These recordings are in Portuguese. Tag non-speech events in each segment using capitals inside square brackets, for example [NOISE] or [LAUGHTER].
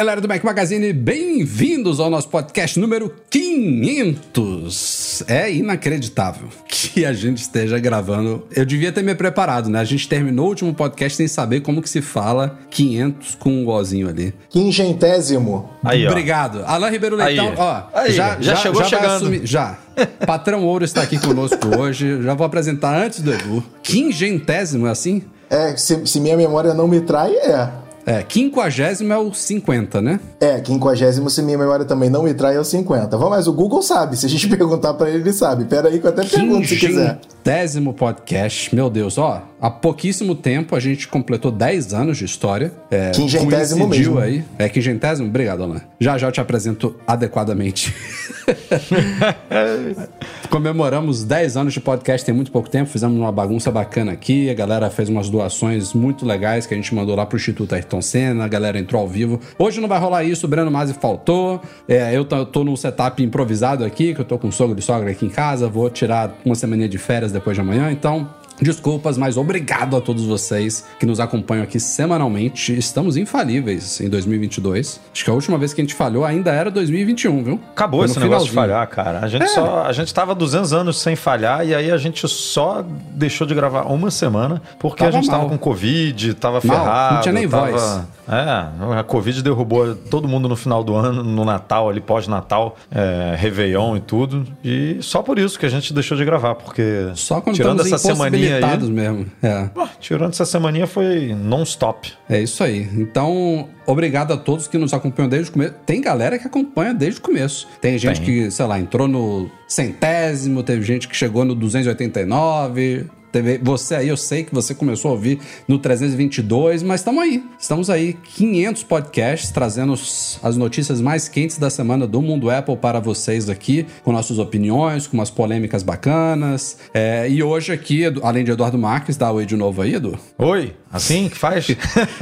Galera do Mac Magazine, bem-vindos ao nosso podcast número 500. É inacreditável [LAUGHS] que a gente esteja gravando. Eu devia ter me preparado, né? A gente terminou o último podcast sem saber como que se fala 500 com um ozinho ali. Quingentésimo. Aí, ó. Obrigado. Alain Ribeiro Leitão, Aí. ó, Aí, já, já chegou vai chegando. assumir- já. [LAUGHS] Patrão Ouro está aqui conosco hoje. Já vou apresentar antes do Edu. Quingentésimo, é assim? É, se, se minha memória não me trai, é. É, quinquagésimo é o 50, né? É, quinquagésimo, se minha memória também não me trai, é o 50. Vamos, mas o Google sabe. Se a gente [LAUGHS] perguntar pra ele, ele sabe. Pera aí que eu até pergunto se quiser. Quinquagésimo podcast. Meu Deus, ó. Há pouquíssimo tempo a gente completou 10 anos de história. É, Quingentésimo mesmo. aí. É quingentésimo? Obrigado, Alain. Já já eu te apresento adequadamente. [LAUGHS] Comemoramos 10 anos de podcast tem muito pouco tempo, fizemos uma bagunça bacana aqui, a galera fez umas doações muito legais que a gente mandou lá pro Instituto Ayrton Senna, a galera entrou ao vivo. Hoje não vai rolar isso, o Breno Masi faltou, é, eu tô, eu tô num setup improvisado aqui, que eu tô com sogro e sogra aqui em casa, vou tirar uma semaninha de férias depois de amanhã, então... Desculpas, mas obrigado a todos vocês que nos acompanham aqui semanalmente. Estamos infalíveis em 2022. Acho que a última vez que a gente falhou ainda era 2021, viu? Acabou esse negócio de finalzinho. falhar, cara. A gente só. A gente tava 200 anos sem falhar e aí a gente só deixou de gravar uma semana porque Tava a gente mal. tava com Covid, tava Mal, ferrado. não tinha nem tava... voz. É, a Covid derrubou todo mundo no final do ano, no Natal, ali pós-Natal, é, Réveillon e tudo. E só por isso que a gente deixou de gravar, porque. Só quando tirando essa semaninha aí. mesmo. É. pô, Tirando essa semaninha foi non-stop. É isso aí. Então, obrigado a todos que nos acompanham desde o começo. Tem galera que acompanha desde o começo. Tem gente Tem. que, sei lá, entrou no centésimo, teve gente que chegou no 289. Teve, você aí, eu sei que você começou a ouvir no 322, mas estamos aí. Estamos aí, 500 podcasts, trazendo as notícias mais quentes da semana do mundo Apple para vocês aqui, com nossas opiniões, com umas polêmicas bacanas. É, e hoje aqui, além de Eduardo Marques, dá oi de novo aí, Edu. Oi, assim que faz?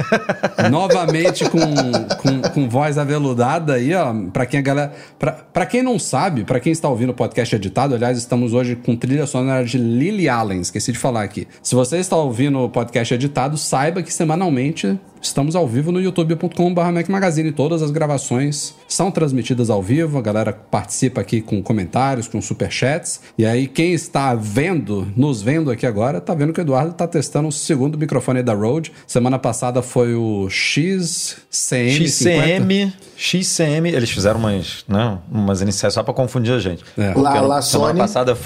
[LAUGHS] Novamente com, com, com voz aveludada aí, ó. Pra quem a galera. Pra, pra quem não sabe, pra quem está ouvindo o podcast editado, aliás, estamos hoje com trilha sonora de Lily Allen, esqueci de falar aqui. Se você está ouvindo o podcast editado, saiba que semanalmente estamos ao vivo no youtube.com.br Magazine. Todas as gravações são transmitidas ao vivo, a galera participa aqui com comentários, com superchats. E aí, quem está vendo, nos vendo aqui agora, tá vendo que o Eduardo tá testando o segundo microfone da Rode. Semana passada foi o XCM. 50. XCM, XCM, eles fizeram umas, né, umas iniciais só pra confundir a gente. É. Lá- ano- lá, semana Sony. passada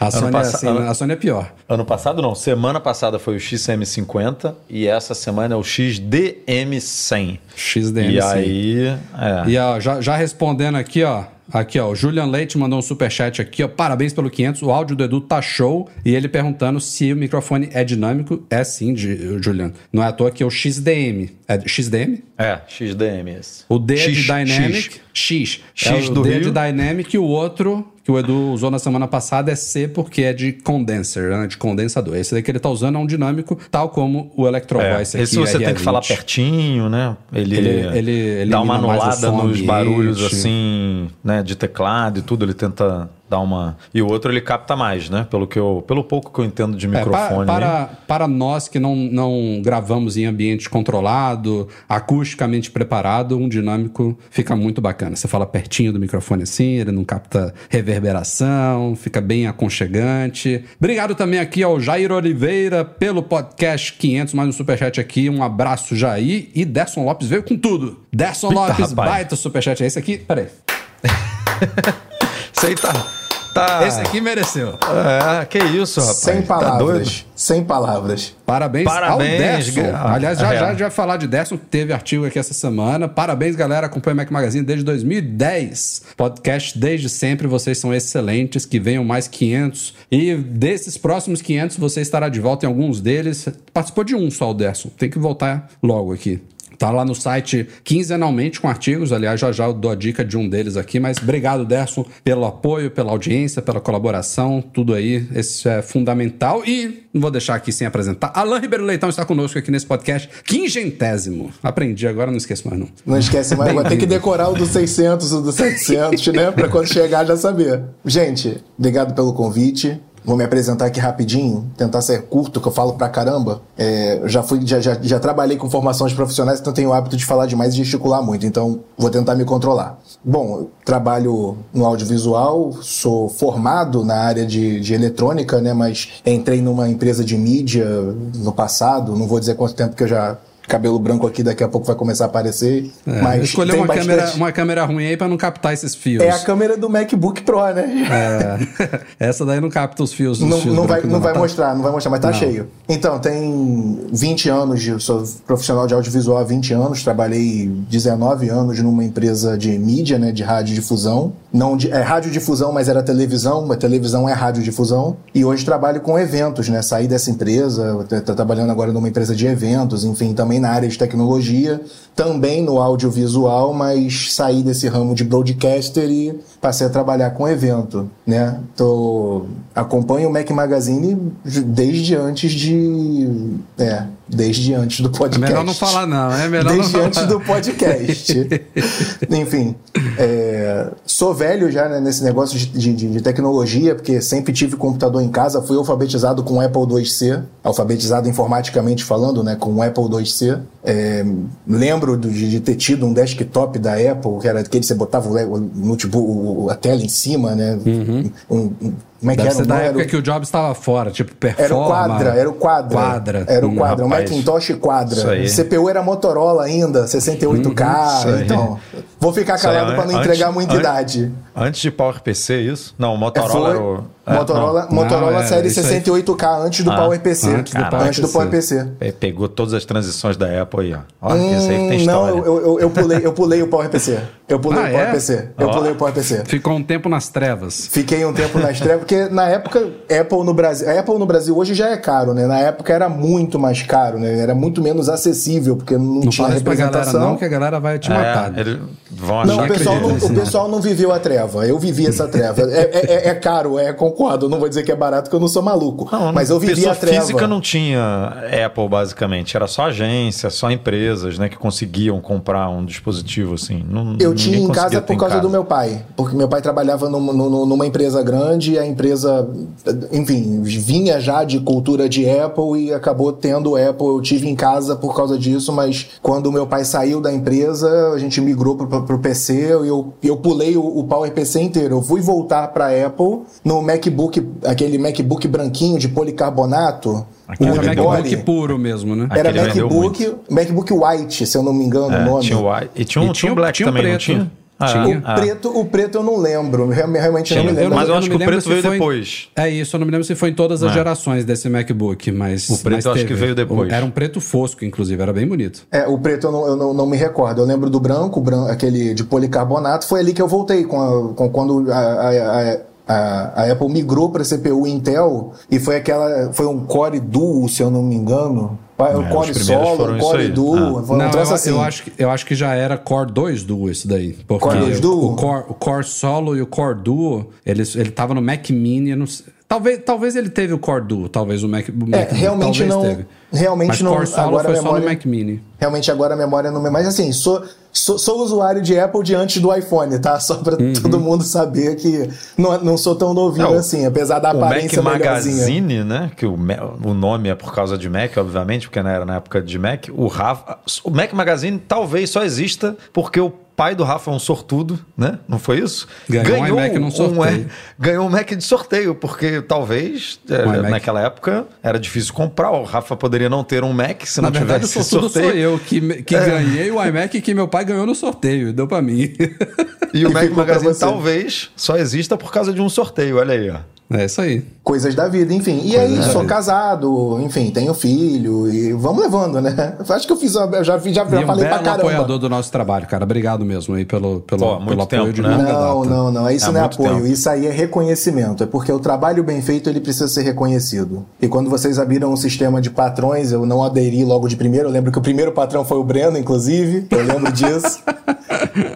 A [LAUGHS] ano, Sony, é passa- assim, ano- a Sony é pior. ano passado não, semana passada foi o XM50 e essa semana é o XDM100. XDM. E sim. aí, é. E ó, já, já respondendo aqui, ó. Aqui, ó, o Julian Leite mandou um superchat aqui, ó. Parabéns pelo 500. O áudio do Edu tá show. E ele perguntando se o microfone é dinâmico. É sim, Julian. Não é à toa que é o XDM. É XDM? É, XDM esse. O D é de X, Dynamic. X. X é o do D é Rio. de Dynamic e o outro que o Edu usou na semana passada é C porque é de condenser, né? De condensador. Esse daí que ele tá usando é um dinâmico, tal como o Electro É, Voice aqui. esse você tem que RE20. falar pertinho, né? Ele, Ele- ele elimina dá uma anulada nos ambiente. barulhos assim, né, de teclado e tudo, ele tenta dar uma. E o outro ele capta mais, né? Pelo que eu, pelo pouco que eu entendo de É, microfone. para, para, para nós que não, não gravamos em ambiente controlado, acusticamente preparado, um dinâmico fica muito bacana. Você fala pertinho do microfone assim, ele não capta reverberação, fica bem aconchegante. Obrigado também aqui ao Jair Oliveira pelo podcast 500, mais um superchat aqui. Um abraço, Jair. E Derson Lopes veio com tudo. Derson Eita, Lopes, rapaz. baita superchat. É esse aqui? Peraí. [LAUGHS] Isso aí tá, Tá. Esse aqui mereceu. É, que isso, rapaz. Sem Tá palavras. Sem palavras. Parabéns, Parabéns, ao Derson. gra- Aliás, já, é. já, já falar de Derson, teve artigo aqui essa semana. Parabéns, galera. Acompanha o Mac Magazine desde 2010. Podcast desde sempre. Vocês são excelentes. Que venham mais 500. E desses próximos 500, você estará de volta em alguns deles. Participou de um só, o Derson. Tem que voltar logo aqui. Tá lá no site quinzenalmente com artigos. Aliás, já já eu dou a dica de um deles aqui. Mas obrigado, Derson, pelo apoio, pela audiência, pela colaboração. Tudo aí. Esse é fundamental. E não vou deixar aqui sem apresentar. Alain Ribeiro Leitão está conosco aqui nesse podcast. Quingentésimo. Aprendi, agora não esqueço mais não. Não esquece mais, vai ter que decorar o do 600, o do 700, né? Pra quando chegar já saber. Gente, obrigado pelo convite. Vou me apresentar aqui rapidinho, tentar ser curto, que eu falo pra caramba. É, já, fui, já, já, já trabalhei com formações profissionais, então tenho o hábito de falar demais e gesticular muito, então vou tentar me controlar. Bom, trabalho no audiovisual, sou formado na área de, de eletrônica, né? Mas entrei numa empresa de mídia no passado, não vou dizer quanto tempo que eu já cabelo branco aqui daqui a pouco vai começar a aparecer. É, mas escolheu uma, bastante- câmera, uma câmera ruim aí pra não captar esses fios. É a câmera do MacBook Pro, né? É. Essa daí não capta os fios. os Não, fios não vai, brancos, não vai Tá- mostrar, não vai mostrar, mas tá Não. cheio. Então, tem 20 anos, de, sou profissional de audiovisual há 20 anos, trabalhei 19 anos numa empresa de mídia, né, de radiodifusão. Não de, é radiodifusão, mas era televisão, mas televisão é radiodifusão. E hoje trabalho com eventos, né? Saí dessa empresa, tô, tô trabalhando agora numa empresa de eventos, enfim, também na área de tecnologia, também no audiovisual, mas saí desse ramo de broadcaster e passei a trabalhar com evento, né? Tô acompanho o Mac Magazine desde antes de, é, desde antes do É podcast. melhor não falar, não. É melhor Desde não antes falar. do podcast. [LAUGHS] Enfim, é, sou velho já né, nesse negócio de, de- de tecnologia, porque sempre tive computador em casa, fui alfabetizado com o Apple IIc, alfabetizado informaticamente falando, né, com o Apple IIc. É, lembro de, de ter tido um desktop da Apple, que era aquele que você botava o, o notebook, o- a tela em cima, né? Um- um- como é que Deve era? ser o da época o- que o Jobs estava fora, tipo, performa. era o Quadra, era o Quadra. Quadra. Era o Hum, Quadra, o rapaz. Macintosh Quadra. Isso aí. CPU era Motorola ainda, 68K. Isso aí. então, vou ficar calado para não antes- entregar muita antes- idade. Antes de PowerPC, isso? Não, o É, Motorola foi era o. é, Motorola, não. Motorola Não, é, série isso aí. 68K antes do Ah, PowerPC. antes do Antes do. É, pegou todas as transições da Apple aí, ó. Olha, esse aí que tem Hum, não, história. eu, eu, eu pulei, eu pulei o PowerPC. Eu pulei Ah, o é? PowerPC. Eu Ó. pulei o PowerPC. Ficou um tempo nas trevas. Fiquei um tempo na estreia, porque na época, Apple no Brasil. A Apple no Brasil hoje já é caro, né? Na época era muito mais caro, né? Era muito menos acessível, porque não, Não tinha pra galera, representação. não, que a galera vai te matar. É, eles vão achar Não, o pessoal, não, o pessoal não viveu a treva. Eu vivi essa treva. É, é- é- é caro, é, concordo. Eu não vou dizer que é barato, porque eu não sou maluco. Não, mas eu vivi pessoa a treva. física não tinha Apple, basicamente. Era só agência, só empresas, né, que conseguiam comprar um dispositivo assim. Não, Eu tinha em casa por causa casa. do meu pai. Porque meu pai trabalhava num- num- numa empresa grande e a empresa, enfim, vinha já de cultura de Apple e acabou tendo Apple. Eu tive em casa por causa disso, mas quando meu pai saiu da empresa, a gente migrou pro, pro PC e eu, eu pulei o, o PowerPC inteiro. Eu fui voltar pra Apple no MacBook, aquele MacBook branquinho de policarbonato. Aquele o Era MacBook puro mesmo, né? Era Aquele MacBook, MacBook White, se eu não me engano o É, nome. tinha o white. E tinha um, E tinha um black tinha um também, não preto. tinha? Ah, Tinha. O ah. preto, o preto eu não lembro. Real- Realmente não Tinha. me lembro. Mas eu acho não que o preto veio foi- depois. É isso, eu não me lembro se foi em todas as É. gerações desse MacBook, mas. O preto mas eu acho que veio depois. Era um preto fosco, inclusive, era bem bonito. É, o preto eu, não, eu não, não me recordo. Eu lembro do branco, o bran- aquele de policarbonato. Foi ali que eu voltei, com a- com- quando a, a- a- a- Apple migrou para CPU Intel e foi aquela. Foi um Core Duo, se eu não me engano. É, Core os primeiros Solo, isso Core. Duo. Ah. Um não, eu, assim. eu acho que, eu acho que já era Core 2 Duo isso daí. Porque Core 2 Duo? O Core, o Core Solo e o Core Duo, eles, ele tava no Mac Mini. eu não sei- talvez, talvez ele teve o Core Duo, talvez o Mac, o Mac É, Duo, realmente talvez não- Teve. Realmente Mas não- Core agora foi a só no memória- Mac Mini. Realmente agora a memória não. Mas assim, sou, sou, sou usuário de Apple diante do iPhone, tá? Só pra Uhum. todo mundo saber que não, não sou tão novinho Não, assim, apesar da O Mac aparência melhorzinha. Magazine, né? Que o, o nome é por causa de Mac, obviamente, porque não era na época de Mac. O Rafa. O Mac Magazine talvez só exista porque o pai do Rafa é um sortudo, né? Não foi isso? Ganhou um iMac num sorteio. é, ganhou um Mac de sorteio, porque talvez é, Um naquela época era difícil comprar. O Rafa poderia não ter um Mac se Na não verdade, o tivesse sortudo sorteio. sou eu que, que É. ganhei o iMac que meu pai ganhou no sorteio deu pra mim. E o E Mac Magazine talvez só exista por causa de um sorteio, olha aí, ó. É isso aí. Coisas da vida, enfim. E aí, da sou vida. casado, enfim, tenho filho e vamos levando, né? Acho que eu fiz, uma- eu já, já, já e um falei pra caramba. apoiador do nosso trabalho, cara. Obrigado mesmo aí pelo, pelo, Pô, pelo apoio tempo, de né? longa Não, data. não, não. Isso Há não é apoio. tempo. Isso aí é reconhecimento. É porque o trabalho bem feito ele precisa ser reconhecido. E quando vocês abriram um sistema de patrões, eu não aderi logo de primeiro. Eu lembro que o primeiro patrão foi o Breno, inclusive. Eu lembro disso. [LAUGHS]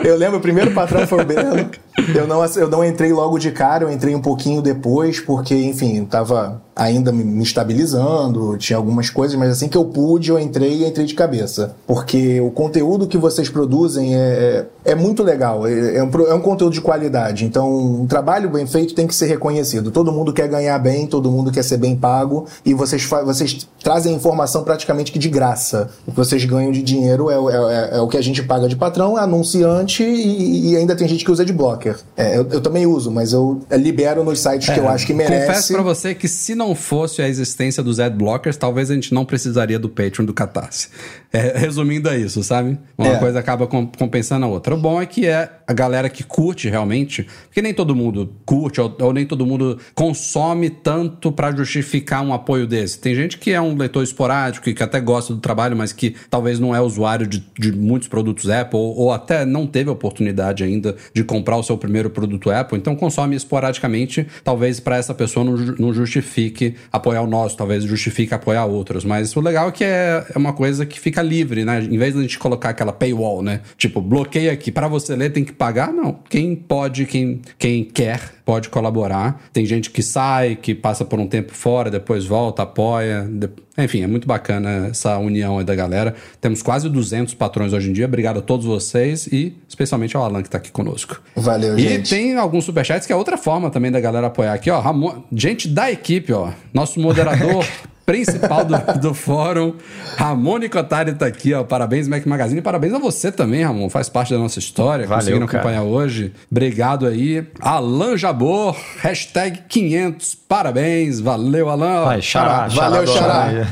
Eu lembro, o primeiro patrão foi o Breno. Eu não, eu não entrei logo de cara, eu entrei um pouquinho depois, porque, enfim, tava ainda me estabilizando, tinha algumas coisas, mas assim que eu pude, eu entrei e entrei de cabeça. Porque o conteúdo que vocês produzem é, é, é muito legal, é, é um, é um conteúdo de qualidade. Então, um trabalho bem feito tem que ser reconhecido. Todo mundo quer ganhar bem, todo mundo quer ser bem pago, e vocês, vocês trazem informação praticamente que de graça. O que vocês ganham de dinheiro é, é- é- é o que a gente paga de patrão, anunciante, e, e ainda tem gente que usa de blocker. É, eu, eu também uso, mas eu libero nos sites que eu acho que merece. Confesso pra você que se não fosse a existência dos adblockers, talvez a gente não precisaria do Patreon do Catarse. É, resumindo a isso, sabe? Uma É. coisa acaba com- compensando a outra. O bom é que é a galera que curte realmente, porque nem todo mundo curte ou, ou nem todo mundo consome tanto pra justificar um apoio desse. Tem gente que é um leitor esporádico e que até gosta do trabalho, mas que talvez não é usuário de, de muitos produtos Apple ou, até não teve oportunidade ainda de comprar o seu primeiro produto Apple, então consome esporadicamente. Talvez pra essa pessoa não, não justifique apoiar o nosso, talvez justifique apoiar outros. Mas o legal é que é, é uma coisa que fica livre, né? Em vez de a gente colocar aquela paywall, né? Tipo, bloqueia aqui, pra você ler tem que pagar? Não. Quem pode, quem, quem quer, pode colaborar. Tem gente que sai, que passa por um tempo fora, depois volta, apoia. Enfim, é muito bacana essa união aí da galera. Temos quase 200 patrões hoje em dia. Obrigado a todos vocês e especialmente ao Alan que tá aqui conosco. Valeu, E gente. tem alguns superchats que é outra forma também da galera apoiar aqui, ó. Ramon, gente da equipe, ó. Nosso moderador [LAUGHS] principal do, do fórum, Ramon Nicotari tá aqui, ó. Parabéns, Mac Magazine. Parabéns a você também, Ramon. Faz parte da nossa história. Valeu, conseguiram cara. acompanhar hoje. Obrigado aí. Alan Jabor, hashtag 500. Parabéns. Valeu, Alan. Ai, xará, Valeu, xará, xará. xará.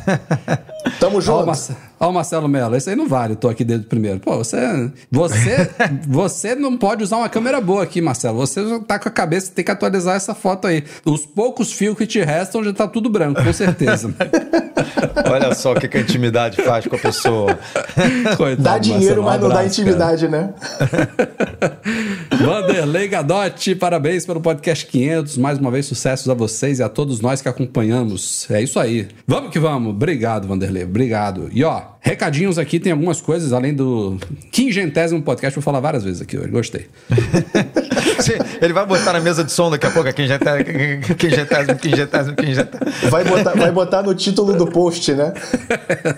Tamo Ó, junto. Marce- ó o Marcelo Mello, esse aí não vale, tô aqui desde o primeiro. Pô, você, você, [LAUGHS] você não pode usar uma câmera boa aqui, Marcelo. Você já tá com a cabeça, tem que atualizar essa foto aí. Os poucos fios que te restam já tá tudo branco, com certeza. [LAUGHS] Olha só o que, que a intimidade faz com a pessoa. [LAUGHS] Coitado, Dá Marcelo, dinheiro, um mas não dá intimidade, né? cara. Vanderlei Gadotti, parabéns pelo podcast 500. Mais uma vez, sucessos a vocês e a todos nós que acompanhamos. É isso aí. Vamos que vamos. Obrigado, Vanderlei. Obrigado. E ó, recadinhos aqui, tem algumas coisas além do quingentésimo podcast. Vou falar várias vezes aqui hoje. Gostei. [LAUGHS] Sim, Ele vai botar na mesa de som daqui a pouco. Quem já tá. Quem já tá. Vai botar, vai botar no título do post, né?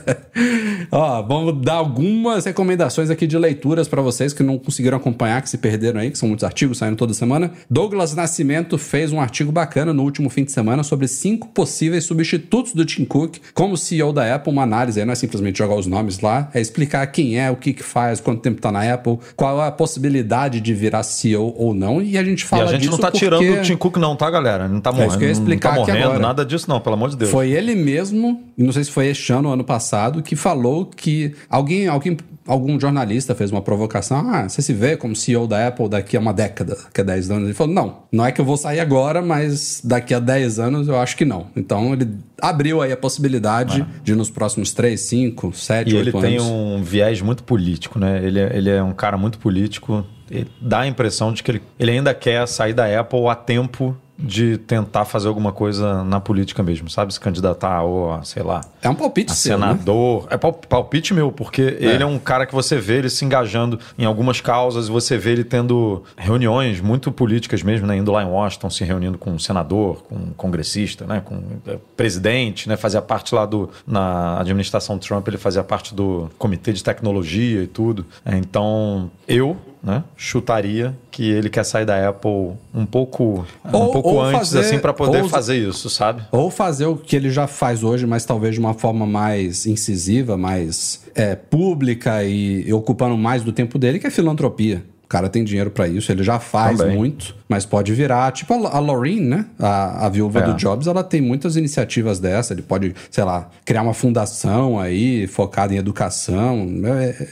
[LAUGHS] Ó, vamos dar algumas recomendações aqui de leituras para vocês que não conseguiram acompanhar, que se perderam aí, que são muitos artigos saindo toda semana. Douglas Nascimento fez um artigo bacana no último fim de semana sobre cinco possíveis substitutos do Tim Cook como CEO da Apple. Uma análise aí não é simplesmente jogar os nomes lá, é explicar quem é, o que, que faz, quanto tempo tá na Apple, qual é a possibilidade de virar CEO ou não. E a gente E fala a gente disso não tá porque tirando o Tim Cook, não, tá, galera? Não tá É morrendo. explicar não tá morrendo, agora. nada disso, não, pelo amor de Deus. Foi ele mesmo, e não sei se foi este ano ou ano passado, que falou que alguém, alguém, algum jornalista fez uma provocação. Ah, você se vê como CEO da Apple daqui a uma década, daqui a 10 anos? Ele falou: não, não é que eu vou sair agora, mas daqui a 10 anos eu acho que não. Então ele abriu aí a possibilidade de nos próximos 3, 5, 7, E 8 ele anos. tem um viés muito político, né? Ele, é- ele é um cara muito político. E dá a impressão de que ele, ele ainda quer sair da Apple a tempo de tentar fazer alguma coisa na política mesmo, sabe? Se candidatar ou, sei lá, É um palpite a seu, né? senador. É pal- palpite meu, porque ele é um cara que você vê ele se engajando em algumas causas, você vê ele tendo reuniões muito políticas mesmo, né? Indo lá em Washington, se reunindo com um senador, com um congressista, né? Com é, presidente, né? Fazia parte lá do. Na administração Trump, ele fazia parte do comitê de tecnologia e tudo. É, Então, eu. Né? Chutaria que ele quer sair da Apple um pouco, um Ou- pouco ou antes, fazer- assim, para poder ou- fazer isso, sabe? Ou fazer o que ele já faz hoje, mas talvez de uma forma mais incisiva, mais é, pública e, e ocupando mais do tempo dele, que é filantropia. O cara tem dinheiro para isso, ele já faz Também. muito, mas pode virar. Tipo a, a Laureen, né? A, a viúva É. do Jobs, ela tem muitas iniciativas dessa. Ele pode, sei lá, criar uma fundação aí focada em educação.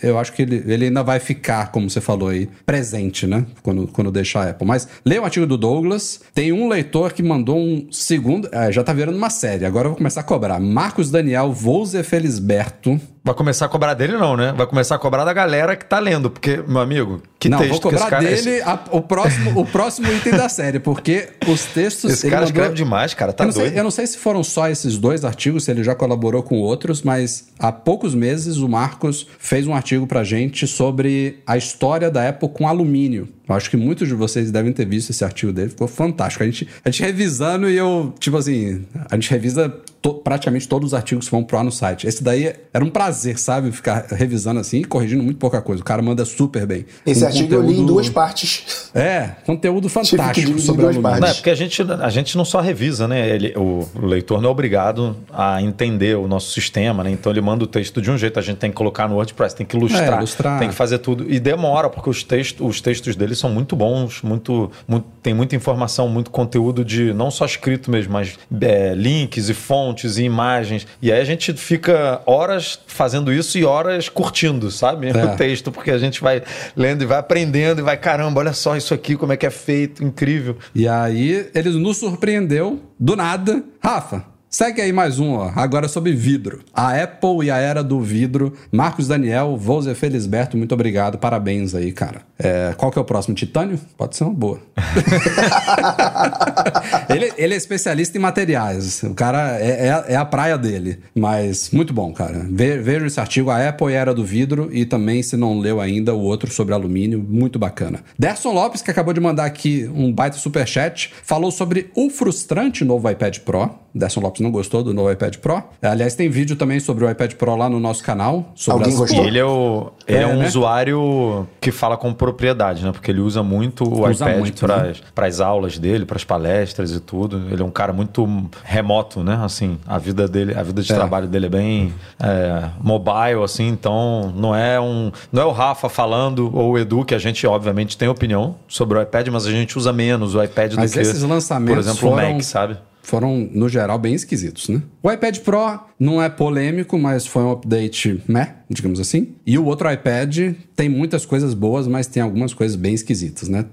Eu, eu acho que ele, ele ainda vai ficar, como você falou aí, presente, né? Quando, quando deixar a Apple. Mas leia o artigo do Douglas. Tem um leitor que mandou um segundo. é, já tá virando uma série. Agora eu vou começar a cobrar. Marcos Daniel Volze Felisberto. Vai começar a cobrar dele, não, né? Vai começar a cobrar da galera que tá lendo. Porque, meu amigo, que não, texto vou que esse cobrar cara... dele a- o, próximo, o próximo [LAUGHS] item da série, porque os textos. Esse, cara mandou- escreve demais, cara. Tá eu, não sei, doido. eu não sei se foram só esses dois artigos, se ele já colaborou com outros, mas há poucos meses o Marcos fez um artigo pra gente sobre a história da Apple com alumínio. Eu acho que muitos de vocês devem ter visto esse artigo dele, ficou fantástico. A gente, a gente revisando e eu, tipo assim, a gente revisa to- praticamente todos os artigos que vão pro ar no site. Esse daí era um prazer, sabe? Ficar revisando assim e corrigindo muito pouca coisa. O cara manda super bem. Esse Um artigo eu li em conteúdo- duas partes. É, conteúdo Tive que fantástico sobre duas partes. Não, é porque a gente, a gente não só revisa, né? Ele, o, o leitor não é obrigado a entender o nosso sistema, né? Então ele manda o texto de um jeito, a gente tem que colocar no WordPress, tem que ilustrar, É, ilustrar. tem que fazer tudo. E demora, porque os, textos os textos dele são muito bons, muito, muito, tem muita informação, muito conteúdo de não só escrito mesmo, mas é, links e fontes e imagens. E aí a gente fica horas fazendo isso e horas curtindo, sabe? É. O texto, porque a gente vai lendo e vai aprendendo e vai, caramba, olha só isso aqui, como é que é feito, incrível. E aí ele nos surpreendeu do nada. Rafa, segue aí mais um, ó. Agora sobre vidro. A Apple e a era do vidro. Marcos Daniel, Volzer Felisberto, muito obrigado. Parabéns aí, cara. É, qual que é o próximo? Titânio? Pode ser uma boa. [LAUGHS] ele, ele é especialista em materiais. O cara é, é- é a praia dele. Mas muito bom, cara. Ve- Vejam esse artigo, a Apple e a Era do Vidro. E também, se não leu ainda, o outro sobre alumínio. Muito bacana. Derson Lopes, que acabou de mandar aqui um baita superchat, falou sobre o frustrante novo iPad Pro. Derson Lopes não gostou do novo iPad Pro. Aliás, tem vídeo também sobre o iPad Pro lá no nosso canal. Sobre Alguém as- gostou? E ele é, o, ele é, É, um né? usuário que fala com propriedade, né? Porque ele usa muito o Usa iPad para né? as aulas dele, para as palestras e tudo. Ele é um cara muito remoto, né? Assim, a vida dele, a vida de É. trabalho dele é bem é, mobile, assim. Então, não é um, não é o Rafa falando ou o Edu que a gente obviamente tem opinião sobre o iPad, mas a gente usa menos o iPad Mas do que, esses lançamentos por exemplo, o foram- Mac, sabe? Foram, no geral, bem esquisitos, né? O iPad Pro não é polêmico, mas foi um update meh, digamos assim. E o outro iPad tem muitas coisas boas, mas tem algumas coisas bem esquisitas, né?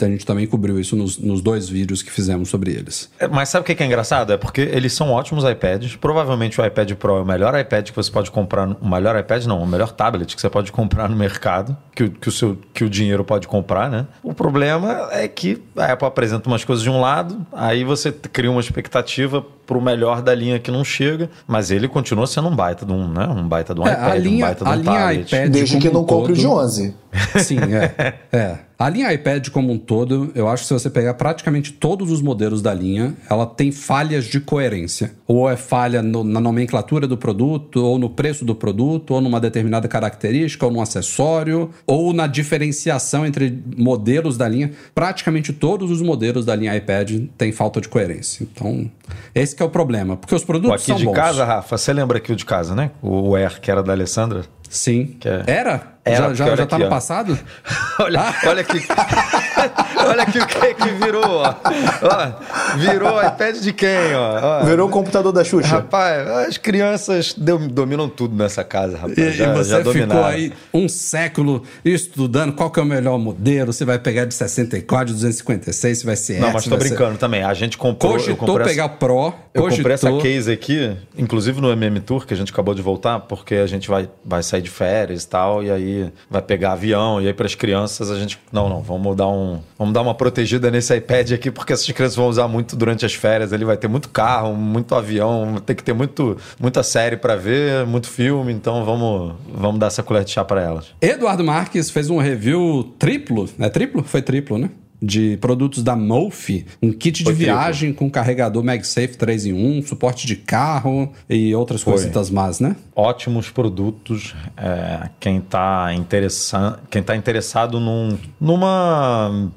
A gente também cobriu isso nos, nos dois vídeos que fizemos sobre eles. É, Mas sabe o que é engraçado? É porque eles são ótimos iPads. Provavelmente o iPad Pro é o melhor iPad que você pode comprar. no- O melhor iPad não, o melhor tablet que você pode comprar no mercado, que o, que o, seu, que o dinheiro pode comprar, né? O problema é que a Apple apresenta umas coisas de um lado, aí você cria uma expectativa pro melhor da linha que não chega, mas ele continua sendo um baita de um, né? Um baita de um É, iPad, a linha, um baita de a um linha tablet. iPad Desde que não compre o de todo- 11. [LAUGHS] Sim, é. [LAUGHS] é. A linha iPad como um todo, eu acho que se você pegar praticamente todos os modelos da linha, ela tem falhas de coerência. Ou é falha no- na nomenclatura do produto, ou no preço do produto, ou numa determinada característica, ou num acessório, ou na diferenciação entre modelos da linha. Praticamente todos os modelos da linha iPad têm falta de coerência. Então, esse que é o problema. Porque os produtos aqui são de bons. casa, Rafa, você lembra aqui o de casa, né? O Air, que era da Alessandra. Sim. É- Era? Era, já já, já tá aqui, no ó. passado? [LAUGHS] Olha, olha aqui. [LAUGHS] olha aqui o que que virou, ó. Ó, Virou iPad de quem, ó? Ó, Virou o computador da Xuxa. Rapaz, as crianças dom- dominam tudo nessa casa, rapaz. E, já, e você já ficou dominaram. aí um século estudando qual que é o melhor modelo, se vai pegar de 64, de 256, se vai ser Não, mas tô vai ser- brincando também. A gente comprou. eu Cogitou comprei pegar essa, Pro, eu comprei essa cogitou- case aqui, inclusive no MM Tour, que a gente acabou de voltar, porque a gente vai, vai sair de férias e tal, e aí vai pegar avião, e aí para as crianças a gente. Não, não, vamos dar um. Vamos dar uma protegida nesse iPad aqui, porque essas crianças vão usar muito durante as férias. Ele vai ter muito carro, muito avião, tem que ter muito, muita série para ver, muito filme, então vamos, vamos dar essa colher de chá para elas. Eduardo Marques fez um review triplo, é triplo? Foi triplo, né? De produtos da Mofi, um kit Foi de triplo. viagem com carregador MagSafe 3 em 1, suporte de carro e outras Foi. coisitas más, né? Ótimos produtos. É, quem está interessa quem tá interessado num, numa,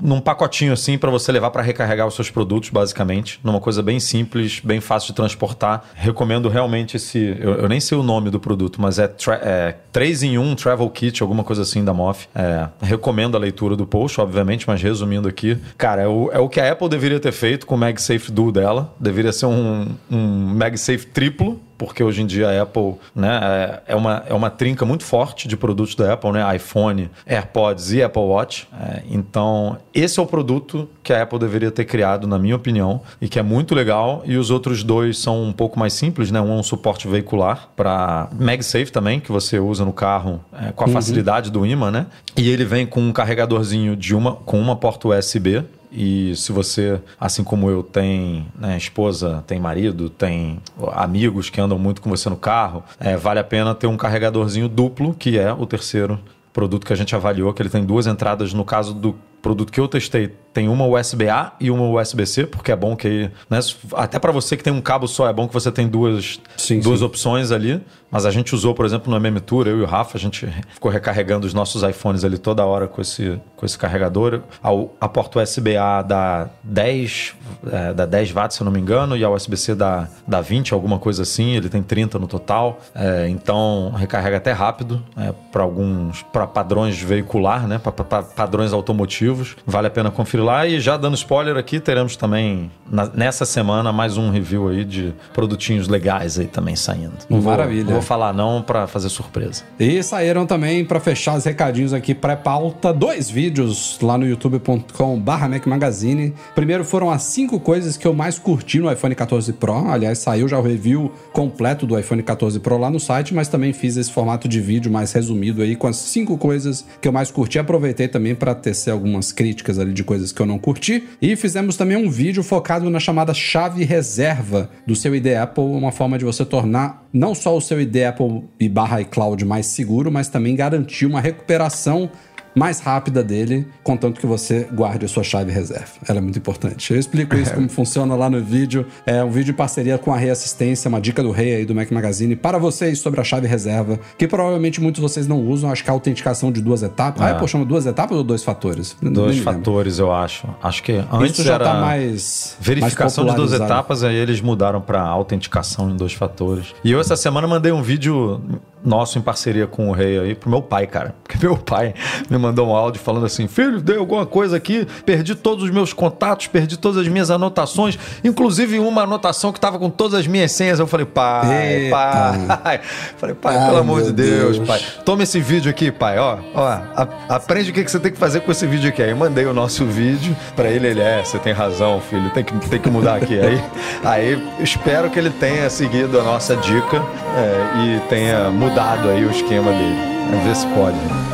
num pacotinho assim para você levar para recarregar os seus produtos, basicamente. Numa coisa bem simples, bem fácil de transportar. Recomendo realmente esse. Eu, eu nem sei o nome do produto, mas é, tra- é 3 em 1 Travel Kit, alguma coisa assim da MOF. É, recomendo a leitura do post, obviamente, mas resumindo aqui, cara, é o, é o que a Apple deveria ter feito com o MagSafe Duo dela. Deveria ser um, um MagSafe triplo porque hoje em dia a Apple né, é- é, uma, é uma trinca muito forte de produtos da Apple, né? iPhone, AirPods e Apple Watch. É, então, esse é o produto que a Apple deveria ter criado, na minha opinião, e que é muito legal. E os outros dois são um pouco mais simples, né? Um é um suporte veicular para MagSafe também, que você usa no carro é, com a facilidade do imã, né? E ele vem com um carregadorzinho de uma, com uma porta USB, e se você, assim como eu, tem né, esposa, tem marido, tem amigos que andam muito com você no carro, é, vale a pena ter um carregadorzinho duplo, que é o terceiro produto que a gente avaliou, que ele tem duas entradas. No caso do produto que eu testei, tem uma USB-A e uma USB-C, porque é bom que né, até para você que tem um cabo só, é bom que você tem duas, Sim, duas sim. opções ali. Mas a gente usou, por exemplo, no MM Tour, eu e o Rafa, a gente ficou recarregando os nossos iPhones ali toda hora com esse, com esse carregador. A, a porta USB-A dá 10, é, dá 10 watts, se eu não me engano, e a USB-C dá, dá 20, alguma coisa assim. Ele tem 30 no total. É, então, recarrega até rápido para alguns, para padrões veicular, né? Para padrões automotivos. Vale a pena conferir lá. E já dando spoiler aqui, teremos também na- nessa semana mais um review aí de produtinhos legais aí também saindo. Não vou- Maravilha. não vou falar não para fazer surpresa. E saíram também, para fechar os recadinhos aqui pré-pauta, dois vídeos lá no youtube.com/barra Mac Magazine. Primeiro foram as cinco coisas que eu mais curti no iPhone 14 Pro. Aliás, saiu já o review completo do iPhone 14 Pro lá no site, mas também fiz esse formato de vídeo mais resumido aí com as cinco coisas que eu mais curti. Aproveitei também para tecer algumas críticas ali de coisas que eu não curti. E fizemos também um vídeo focado na chamada chave reserva do seu ID Apple, uma forma de você tornar não só o seu ID Apple e barra iCloud mais seguro, mas também garantir uma recuperação mais rápida dele, contanto que você guarde a sua chave reserva. Ela é muito importante. Eu explico isso como funciona lá no vídeo. É um vídeo em parceria com a Rei Assistência, uma dica do Rei aí do Mac Magazine para vocês sobre a chave reserva, que provavelmente muitos de vocês não usam. Acho que a autenticação de duas etapas. Ah, É. Apple chama duas etapas ou dois fatores? Dois fatores, eu acho. Acho que antes Isso já era tá mais verificação mais de duas etapas, aí eles mudaram para autenticação em dois fatores. E eu essa semana mandei um vídeo nosso em parceria com o Rei aí pro meu pai, cara. [LAUGHS] Porque meu pai me mandou um áudio falando assim: "Filho, deu alguma coisa aqui, perdi todos os meus contatos, perdi todas as minhas anotações, inclusive uma anotação que tava com todas as minhas senhas". Eu falei: "Pai, Eita. pai". [LAUGHS] Falei: "Pai, Ai, pelo amor de Deus, Deus. pai. Toma esse vídeo aqui, pai, ó. Ó, a- aprende o que, que você tem que fazer com esse vídeo aqui. Aí eu mandei o nosso vídeo pra ele, ele é, você tem razão, filho, tem que, tem que mudar aqui. Aí, aí espero que ele tenha seguido a nossa dica é, e tenha mudado aí o esquema dele. Vamos ver se pode.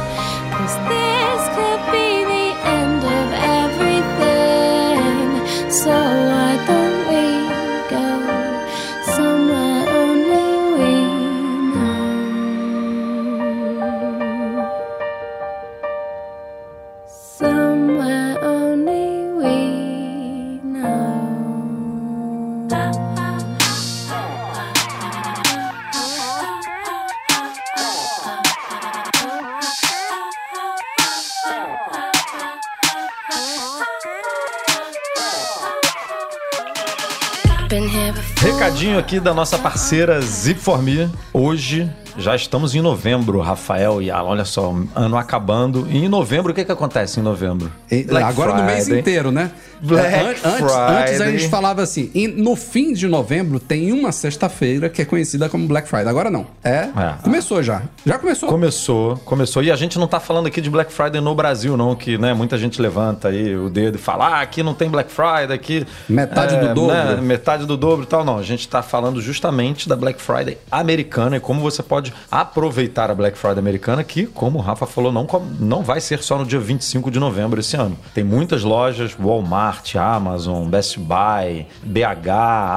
Aqui da nossa parceira Zip for Me. Hoje já estamos em novembro, Rafael e Alan. Olha só, ano acabando. E em novembro, o que, que acontece em novembro? Black Agora no mês Friday. inteiro, né? Black An- antes, antes a Friday. gente falava assim, e no fim de novembro tem uma sexta-feira que é conhecida como Black Friday. Agora não. É, É. começou já. Já começou. Começou, começou. E a gente não tá falando aqui de Black Friday no Brasil, não, que né, muita gente levanta aí o dedo e fala, ah, aqui não tem Black Friday, aqui. Metade do dobro. né, metade do dobro e tal. Não, a gente tá falando justamente da Black Friday americana e como você pode aproveitar a Black Friday americana, que, como o Rafa falou, não, não vai ser só no dia 25 de novembro esse ano. Tem muitas lojas, Walmart, Amazon, Best Buy, BH,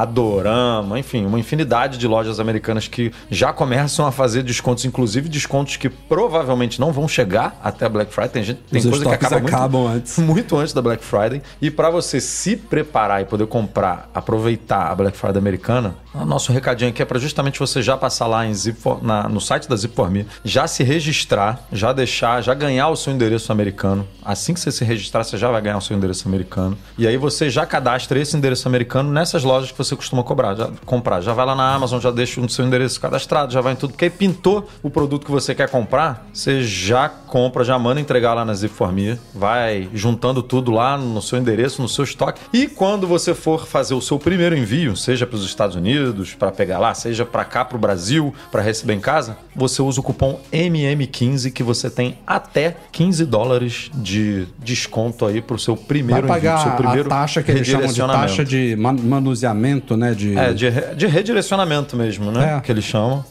Adorama, enfim, uma infinidade de lojas americanas que já começam a fazer descontos, inclusive descontos que provavelmente não vão chegar até a Black Friday. Tem, gente, tem Os coisa que acaba muito, acabam antes. [LAUGHS] muito antes da Black Friday. E para você se preparar e poder comprar, aproveitar a Black Friday americana, nosso recadinho aqui é para justamente você já passar lá em Zip for- na- no site da Zip for Me, já se registrar, já deixar, já ganhar o seu endereço americano. Assim que você se registrar, você já vai ganhar o seu endereço americano. E aí você já cadastra esse endereço americano nessas lojas que você costuma cobrar, já, comprar. Já vai lá na Amazon, já deixa o seu endereço cadastrado, já vai em tudo. Porque aí pintou o produto que você quer comprar, você já compra, já manda entregar lá na Zip for Me, vai juntando tudo lá no seu endereço, no seu estoque. E quando você for fazer o seu primeiro envio, seja para os Estados Unidos, para pegar lá, seja para cá, para o Brasil, para receber em casa, você usa o cupom MM15 que você tem até 15 dólares de desconto aí para o seu Vai primeiro envio, pro seu pagar a primeiro taxa que eles chamam de taxa de man- manuseamento, né? De... É, de, re- de redirecionamento mesmo, né? É. Que eles chamam.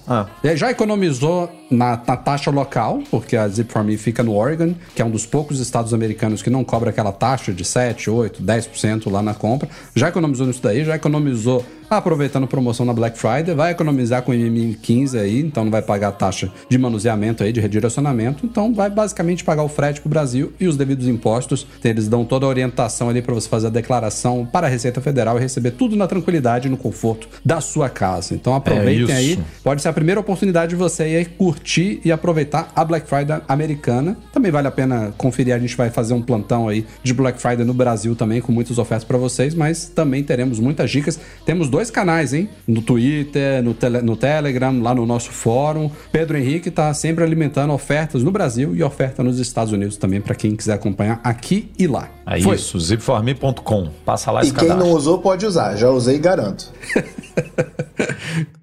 E aí já economizou na, na taxa local, porque a Zip for Me fica no Oregon, que é um dos poucos estados americanos que não cobra aquela taxa de 7, 8, 10% lá na compra. Já economizou nisso daí, já economizou aproveitando promoção na Black Friday, vai economizar com o MM15 aí, então não vai pagar a taxa de manuseamento aí, de redirecionamento, então vai basicamente pagar o frete pro Brasil e os devidos impostos. Eles dão toda a orientação ali para você fazer a declaração para a Receita Federal e receber tudo na tranquilidade e no conforto da sua casa. Então aproveitem É aí. Pode ser a primeira oportunidade de você ir aí curtir e aproveitar a Black Friday americana. Também vale a pena conferir, a gente vai fazer um plantão aí de Black Friday no Brasil também, com muitas ofertas para vocês, mas também teremos muitas dicas. Temos dois canais, hein? No Twitter, no, tele- no Telegram, lá no nosso fórum. Pedro Henrique tá sempre alimentando ofertas no Brasil e oferta nos Estados Unidos também, para quem quiser acompanhar aqui e lá. É Foi. isso, zipforme.com. Passa lá E esse quem cadastro. não usou pode usar. Já usei e garanto. [LAUGHS]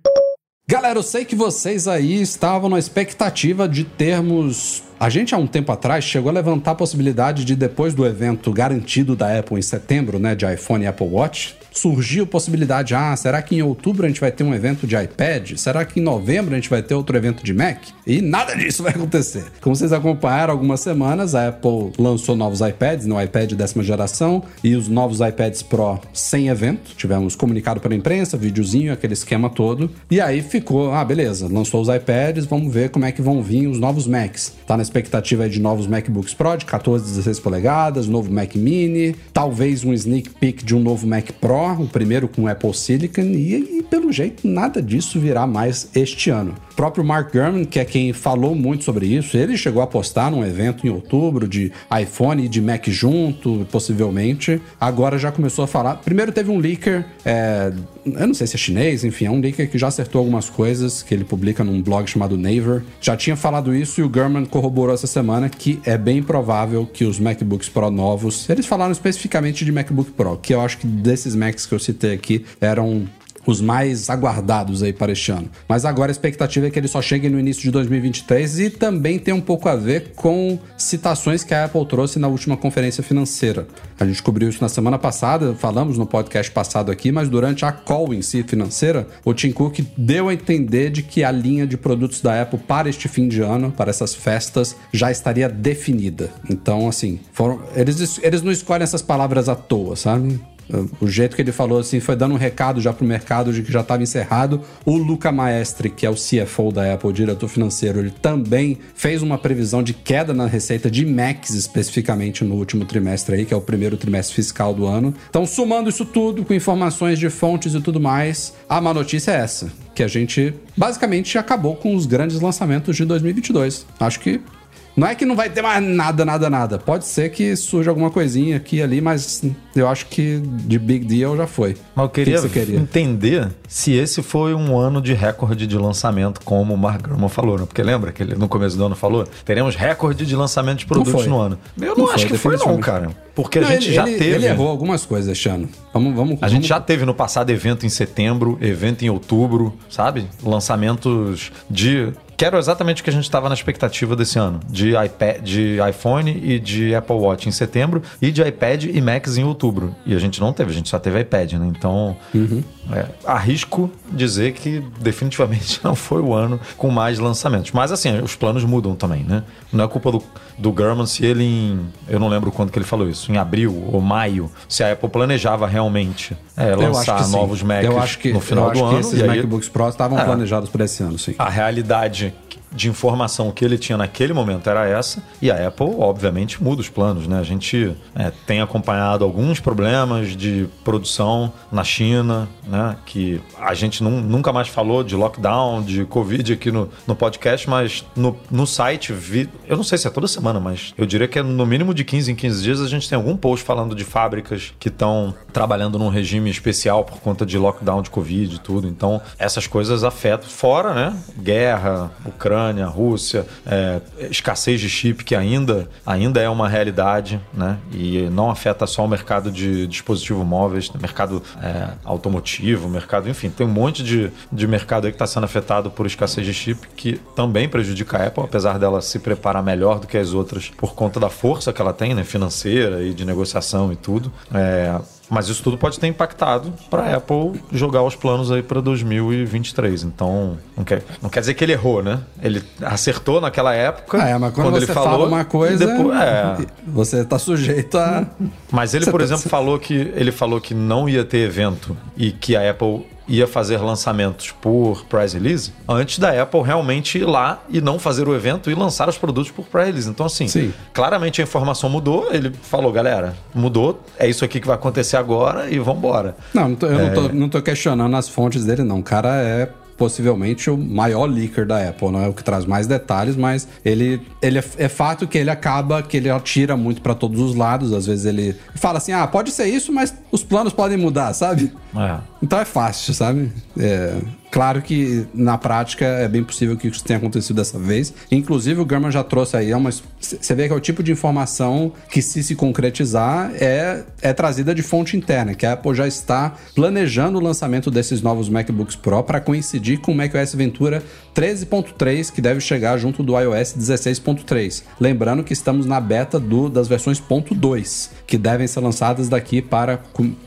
Galera, eu sei que vocês aí estavam na expectativa de termos. A gente, há um tempo atrás, chegou a levantar a possibilidade de, depois do evento garantido da Apple em setembro, né, de iPhone e Apple Watch, surgiu possibilidade: ah, será que em outubro a gente vai ter um evento de iPad? Será que em novembro a gente vai ter outro evento de Mac? E nada disso [LAUGHS] vai acontecer. Como vocês acompanharam algumas semanas, a Apple lançou novos iPads, no iPad décima geração, e os novos iPads Pro sem evento. Tivemos comunicado para a imprensa, videozinho, aquele esquema todo. E aí ficou, ah, beleza, lançou os iPads, vamos ver como é que vão vir os novos Macs. Tá na expectativa de novos MacBooks Pro de 14, 16 polegadas, novo Mac Mini, talvez um sneak peek de um novo Mac Pro, o primeiro com Apple Silicon, e, e pelo jeito nada disso virá mais este ano. O próprio Mark Gurman, que é quem falou muito sobre isso, ele chegou a postar num evento em outubro de iPhone e de Mac junto, possivelmente. Agora já começou a falar. Primeiro teve um leaker, é, eu não sei se é chinês, enfim, é um leaker que já acertou algumas coisas que ele publica num blog chamado Naver. Já tinha falado isso e o Gurman corroborou essa semana que é bem provável que os MacBooks Pro novos, eles falaram especificamente de MacBook Pro, que eu acho que desses Macs que eu citei aqui eram os mais aguardados aí para este ano. Mas agora a expectativa é que ele só chegue no início de 2023 e também tem um pouco a ver com citações que a Apple trouxe na última conferência financeira. A gente cobriu isso na semana passada, falamos no podcast passado aqui, mas durante a call em si financeira, o Tim Cook deu a entender de que a linha de produtos da Apple para este fim de ano, para essas festas, já estaria definida. Então, assim, foram, eles, eles não escolhem essas palavras à toa, sabe? O jeito que ele falou assim foi dando um recado já pro mercado de que já estava encerrado. O Luca Maestre, que é o CFO da Apple, diretor financeiro, ele também fez uma previsão de queda na receita de Macs especificamente no último trimestre aí, que é o primeiro trimestre fiscal do ano. Então, somando isso tudo com informações de fontes e tudo mais, a má notícia é essa, que a gente basicamente acabou com os grandes lançamentos de 2022. Acho que não é que não vai ter mais nada, nada, nada. Pode ser que surja alguma coisinha aqui e ali, mas eu acho que de big deal já foi. Mas eu queria, que queria? entender se esse foi um ano de recorde de lançamento, como o Mark Gurman falou, né? Porque lembra que ele no começo do ano falou? Teremos recorde de lançamento de produtos no ano. Eu não, Não acho foi, que foi, não, cara. Porque Não, a gente ele- já ele- teve. Ele errou algumas coisas este ano. Vamos, vamos, A vamos- gente já teve no passado evento em setembro, evento em outubro, sabe? Lançamentos de que era exatamente o que a gente estava na expectativa desse ano, de iPad, de iPhone e de Apple Watch em setembro e de iPad e Macs em outubro. E a gente não teve, a gente só teve iPad, né? Então, é, arrisco dizer que definitivamente [LAUGHS] não foi o ano com mais lançamentos. Mas assim, os planos mudam também, né? Não é culpa do, do Gurman se ele em. Eu não lembro quando que ele falou isso, em abril ou maio, se a Apple planejava realmente é, lançar novos Macs eu acho que, no final eu acho do que ano. esses e aí- MacBooks Pro estavam É. planejados para esse ano, sim. a realidade music. De informação que ele tinha naquele momento era essa, e a Apple, obviamente, muda os planos, né? A gente é, tem acompanhado alguns problemas de produção na China, né? Que a gente nun- nunca mais falou de lockdown, de Covid aqui no, no podcast, mas no, no site, vi, eu não sei se é toda semana, mas eu diria que é no mínimo de 15 em 15 dias a gente tem algum post falando de fábricas que estão trabalhando num regime especial por conta de lockdown de Covid e tudo. Então, essas coisas afetam. Fora, né? Guerra, Ucrânia, Rússia, é, escassez de chip que ainda, ainda é uma realidade, né? E não afeta só o mercado de dispositivos móveis, mercado é, automotivo, mercado, enfim, tem um monte de, de mercado aí que está sendo afetado por escassez de chip que também prejudica a Apple, apesar dela se preparar melhor do que as outras por conta da força que ela tem, né? Financeira e de negociação e tudo. É, mas isso tudo pode ter impactado para a Apple jogar os planos aí para 2023. Então, não quer, não quer dizer que ele errou, né? Ele acertou naquela época. Ah, é, mas quando, ele você falou fala uma coisa, depois- é. você tá sujeito a. Mas ele, [LAUGHS] Você por tá- exemplo, falou que ele falou que não ia ter evento e que a Apple ia fazer lançamentos por price release antes da Apple realmente ir lá e não fazer o evento e lançar os produtos por price release. Então, assim, Sim. claramente a informação mudou. Ele falou, galera, mudou, é isso aqui que vai acontecer agora e vambora. Não, não eu não, É. tô, não tô questionando as fontes dele, não. O cara é possivelmente o maior leaker da Apple, não é o que traz mais detalhes, mas ele, ele é, é fato que ele acaba, que ele atira muito pra todos os lados. Às vezes ele fala assim: ah, pode ser isso, mas os planos podem mudar, sabe? É. Então é fácil, sabe? É, claro que na prática é bem possível que isso tenha acontecido dessa vez. Inclusive, o Gurman já trouxe aí, é você vê que é o tipo de informação que, se se concretizar, é, é trazida de fonte interna, que a Apple já está planejando o lançamento desses novos MacBooks Pro para coincidir com o macOS Ventura 13.3, que deve chegar junto do iOS 16.3. Lembrando que estamos na beta do, das versões .2, que devem ser lançadas daqui para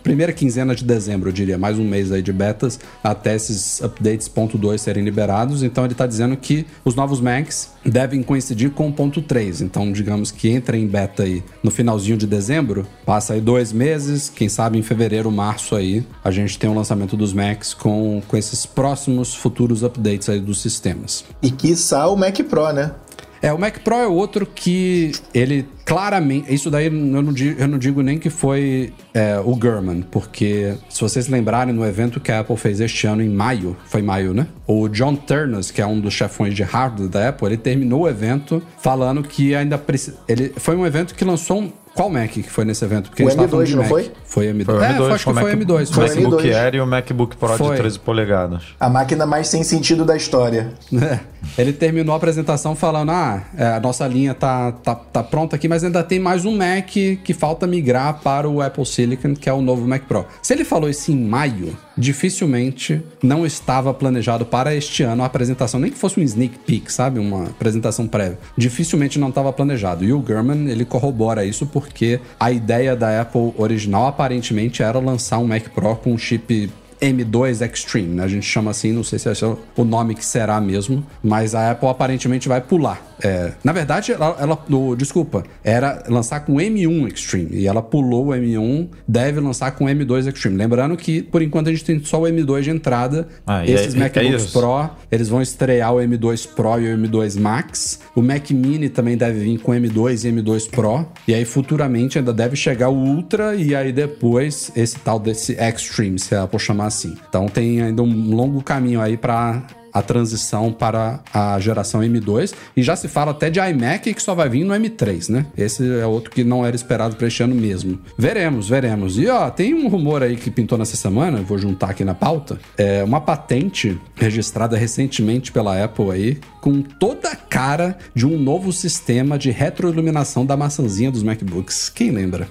primeira quinzena de dezembro, eu diria, mais um mês aí de betas, até esses updates .2 serem liberados. Então ele está dizendo que os novos Macs devem coincidir com o ponto 3. Então, digamos que entra em beta aí no finalzinho de dezembro, passa aí dois meses, quem sabe em fevereiro, março aí, a gente tem o lançamento dos Macs com, com esses próximos futuros updates aí dos sistemas. E quiçá o Mac Pro, né? É, o Mac Pro é outro que ele claramente. Isso daí eu não digo, eu não digo nem que foi é, o Gurman, porque se vocês lembrarem no evento que a Apple fez este ano em maio, foi maio, né? O John Turnus, que é um dos chefões de hardware da Apple, ele terminou o evento falando que ainda precisa. Ele foi um evento que lançou um. Qual Mac que foi nesse evento? Porque O a gente tava falando M2, de não Mac. foi? Foi M2. Foi o é, M2, foi, acho que o foi Mac- M2. O Foi. M2. MacBook Air e o MacBook Pro Foi. de 13 polegadas. A máquina mais sem sentido da história. É. Ele terminou a apresentação falando: ah, é, a nossa linha tá, tá, tá pronta aqui, mas ainda tem mais um Mac que falta migrar para o Apple Silicon, que é o novo Mac Pro. Se ele falou isso em maio, dificilmente não estava planejado para este ano a apresentação, nem que fosse um sneak peek, sabe? Uma apresentação prévia. Dificilmente não estava planejado. E o Gurman, ele corrobora isso porque a ideia da Apple original aparentemente era lançar um Mac Pro com um chip M2 Extreme, né? A gente chama assim, não sei se é o nome que será mesmo, mas a Apple aparentemente vai pular. É, na verdade, ela, ela no- desculpa, era lançar com M1 Extreme e ela pulou o M1, deve lançar com M2 Extreme. Lembrando que por enquanto a gente tem só o M2 de entrada. Ah, e Esses é- é MacBooks isso. Pro, eles vão estrear o M2 Pro e o M2 Max. O Mac Mini também deve vir com M2 e M2 Pro. E aí futuramente ainda deve chegar o Ultra e aí depois esse tal desse Extreme, se a Apple chamar assim. Então tem ainda um longo caminho aí para a transição para a geração M2 e já se fala até de iMac que só vai vir no M3, né? Esse é outro que não era esperado para este ano mesmo. Veremos, veremos. E ó, tem um rumor aí que pintou nessa semana, vou juntar aqui na pauta, é uma patente registrada recentemente pela Apple aí com toda a cara de um novo sistema de retroiluminação da maçãzinha dos MacBooks. Quem lembra?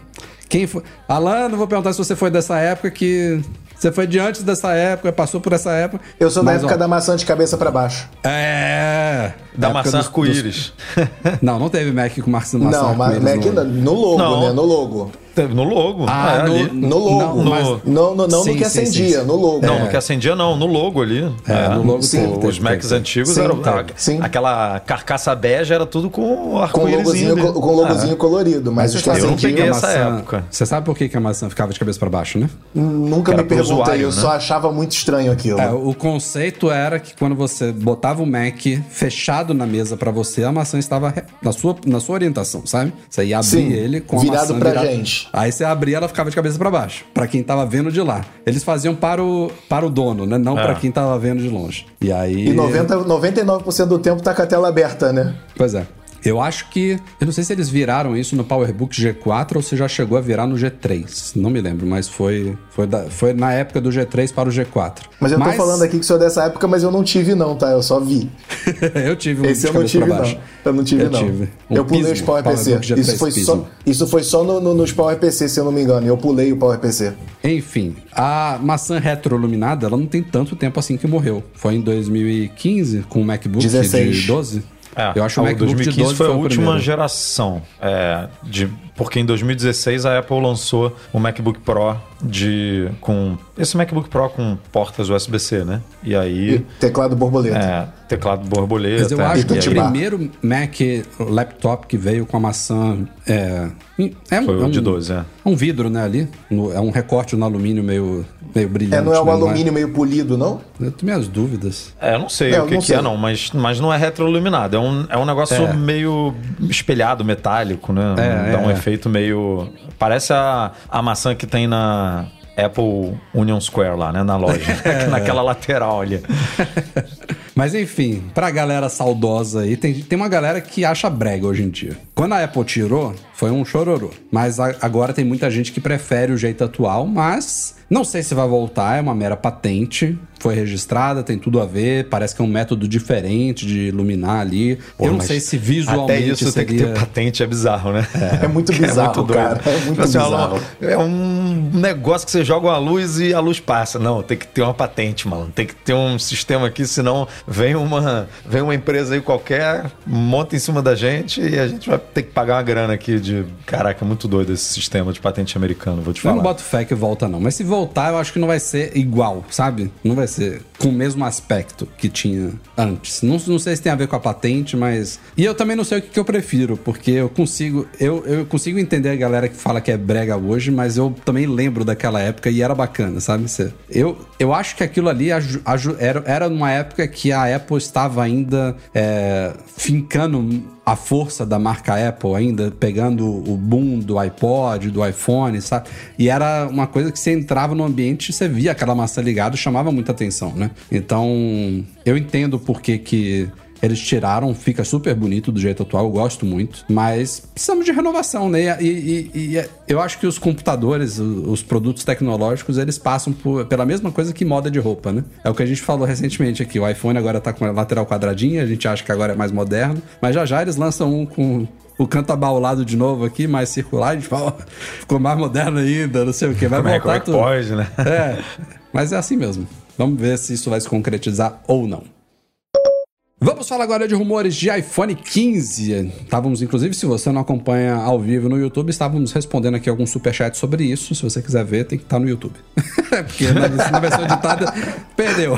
Quem foi? Alan, vou perguntar se você foi dessa época que Você foi de antes dessa época, passou por essa época. Eu sou da época ó, da maçã de cabeça pra baixo. É. Da época maçã dos- arco-íris. dos- Não, não teve Mac com maçã maçã não, mas Mac no- no, no logo, Não. né? No logo. Teve no logo. Ah, é, no. No logo. Não, mas- No- Não, no, não Sim, no que sim, acendia, sim, sim. no logo. Não, no que acendia não, no logo ali. É, no logo Sim. teve, Os teve, Macs teve. antigos Sim, eram. teve. Sim. Aquela carcaça bege era tudo com Com arco-íris. logozinho, co- com logozinho colorido, mas, Mas os que sabe eu não peguei essa maçã- época. Você sabe por que, que a maçã ficava de cabeça pra baixo, né? Nunca Era me perguntei, usuário, eu né? só achava muito estranho aquilo. É, o conceito era que quando você botava o Mac fechado na mesa pra você, a maçã estava na sua, na sua orientação, sabe? Você ia abrir ele com a virado maçã pra virada. Aí você abria, ela ficava de cabeça pra baixo, Pra quem tava vendo de lá. Eles faziam para o, para o dono, né? Não É. pra quem tava vendo de longe. E aí E 90, 99% do tempo tá com a tela aberta, né? Pois é. Eu acho que. Eu não sei se eles viraram isso no PowerBook G4 ou se já chegou a virar no G3. Não me lembro, mas foi, foi, da- foi na época do G3 para o G4. Mas eu tô falando aqui que sou dessa época, mas eu não tive não, tá? Eu só vi. [LAUGHS] eu tive um Esse eu não tive não. Eu não tive Eu não. tive. Um eu pulei Pismo, os PowerPC. G3 Isso foi só, isso foi só no- no- nos PowerPC, se eu não me engano. Eu pulei o PowerPC. Enfim, a maçã retroiluminada, ela não tem tanto tempo assim que morreu. Foi em 2015, com o MacBook 16. de 12. É, eu acho o o MacBook 2015 de 12 foi a última geração. é, de, porque em 2016 a Apple lançou o MacBook Pro de, com. Esse MacBook Pro com portas USB-C, né? E aí. E teclado borboleta. é, teclado borboleta. Mas eu acho que o primeiro Mac laptop que veio com a maçã é, é um, Foi o é um, de 12, é. é um vidro, né, ali. No- é um recorte no alumínio meio, meio brilhante. É, não é um né, alumínio meio polido, não? Eu tenho minhas dúvidas. É, eu não sei É, eu o que, que sei. é, não, mas, mas não é retroiluminado. É um, é um negócio É. meio espelhado, metálico, né? É, Dá é, um é. Efeito meio. Parece a, a maçã que tem na Apple Union Square lá, né? Na loja. [LAUGHS] [LAUGHS] Naquela lateral ali. Mas enfim, pra galera saudosa aí, tem, tem uma galera que acha brega hoje em dia. Quando a Apple tirou, foi um chororô. Mas a- agora tem muita gente que prefere o jeito atual, mas não sei se vai voltar, é uma mera patente. Foi registrada, tem tudo a ver, parece que é um método diferente de iluminar ali. Pô, Eu não sei se visualmente Até isso tem que seria... ter patente, é bizarro, né? É muito [LAUGHS] bizarro, doido. cara. É muito Tipo assim, bizarro. É um negócio que você joga uma luz e a luz passa. Não, tem que ter uma patente, mano. Tem que ter um sistema aqui, senão vem uma, vem uma empresa aí qualquer, monta em cima da gente e a gente vai ter que pagar uma grana aqui de. Caraca, é muito doido esse sistema de patente americano, vou te Eu falar. não boto fé que volta, não. Mas se voltar, eu acho que não vai ser igual, sabe? Não vai ser com o mesmo aspecto que tinha antes. Não, não sei se tem a ver com a patente, mas. E eu também não sei o que, que eu prefiro, porque eu consigo. Eu, eu consigo entender a galera que fala que é brega hoje, mas eu também lembro daquela época e era bacana, sabe? Eu, eu acho que aquilo ali era, era numa época que a Apple estava ainda é, fincando a força da marca Apple ainda, pegando o boom do iPod, do iPhone, sabe? E era uma coisa que você entrava no ambiente e você via aquela maçã ligada, chamava muita atenção, né? Então, eu entendo por que que eles tiraram, fica super bonito do jeito atual, eu gosto muito, mas precisamos de renovação, né? E, e- e eu acho que os computadores, os produtos tecnológicos, eles passam por- pela mesma coisa que moda de roupa, né? É o que a gente falou recentemente aqui. O iPhone agora tá com a lateral quadradinha, a gente acha que agora é mais moderno, mas já já eles lançam um com o canto abaulado de novo aqui, mais circular, a gente fala, "Ó, ficou mais moderno ainda, não sei o que, vai Como é, voltar como é que tudo. pode, né? É, mas é assim mesmo. Vamos ver se isso vai se concretizar ou não. Vamos falar agora de rumores de iPhone 15. Estávamos, inclusive, se você não acompanha ao vivo no YouTube, estávamos respondendo aqui alguns superchats sobre isso. Se você quiser ver, tem que estar no YouTube. [LAUGHS] Porque na, na versão editada, perdeu. [LAUGHS]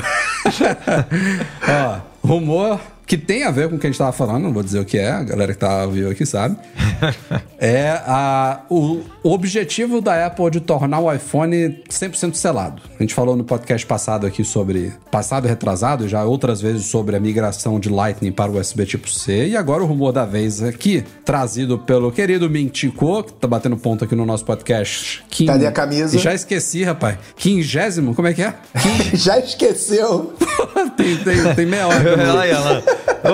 Ó, rumor que tem a ver com o que a gente estava falando, não vou dizer o que é, a galera que tá ao vivo aqui sabe. [LAUGHS] É a, o, o objetivo da Apple de tornar o iPhone 100% selado. A gente falou no podcast passado aqui sobre passado e retrasado, já outras vezes sobre a migração de Lightning para o USB tipo C, e agora o rumor da vez aqui, trazido pelo querido Mintico, que tá batendo ponto aqui no nosso podcast. Quin- Cadê a camisa? Já esqueci, rapaz. Quingésimo? Como é que é? [LAUGHS] Já esqueceu? [LAUGHS] tem, tem, tem meia hora. que eu não- Olha Alan.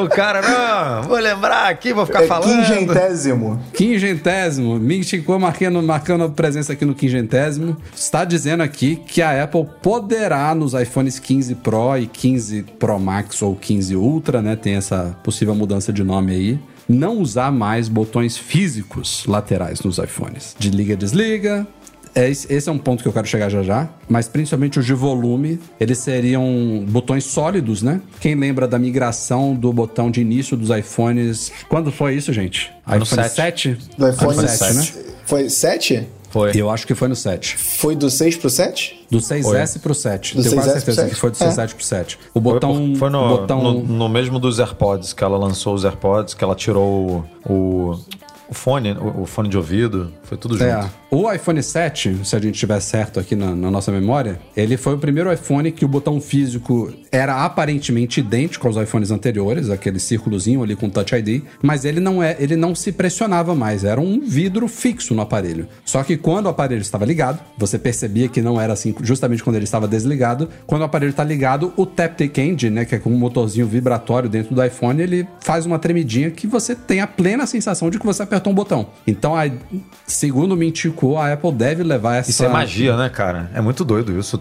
O cara, não, vou lembrar aqui, vou ficar É falando. quingentésimo. Quingentésimo. Minchicou marcando, marcando presença aqui no quingentésimo. Está dizendo aqui que a Apple poderá nos iPhones 15 Pro e 15 Pro Max ou 15 Ultra, né? Tem essa possível mudança de nome aí. Não usar mais botões físicos laterais nos iPhones. De liga, desliga. É esse é um ponto que eu quero chegar já já, mas principalmente os de volume, eles seriam botões sólidos, né? Quem lembra da migração do botão de início dos iPhones? Quando foi isso, gente? no iPhone 7. 7? Do iPhone iPhone 7, né? Foi 7? Foi. Eu acho que foi no 7. Foi do 6 pro 7? Do 6S pro 7. Do Tenho quase 6S pro certeza 7? que foi do É. 6S pro 7. O Foi, botão. por- foi no, botão no, no mesmo dos AirPods, que ela lançou os AirPods, que ela tirou o, o, o fone, o, o fone de ouvido, foi tudo junto. É, o iPhone 7, se a gente tiver certo aqui na, na nossa memória, ele foi o primeiro iPhone que o botão físico era aparentemente idêntico aos iPhones anteriores, aquele círculozinho ali com Touch ID, mas ele não é, ele não se pressionava mais, era um vidro fixo no aparelho. Só que quando o aparelho estava ligado, você percebia que não era assim, justamente quando ele estava desligado. Quando o aparelho está ligado, o Taptic Engine, né, que é com um motorzinho vibratório dentro do iPhone, ele faz uma tremidinha que você tem a plena sensação de que você apertou um botão. Então, a, segundo me indicou, a Apple deve levar essa Isso é magia, né, cara? É muito doido isso.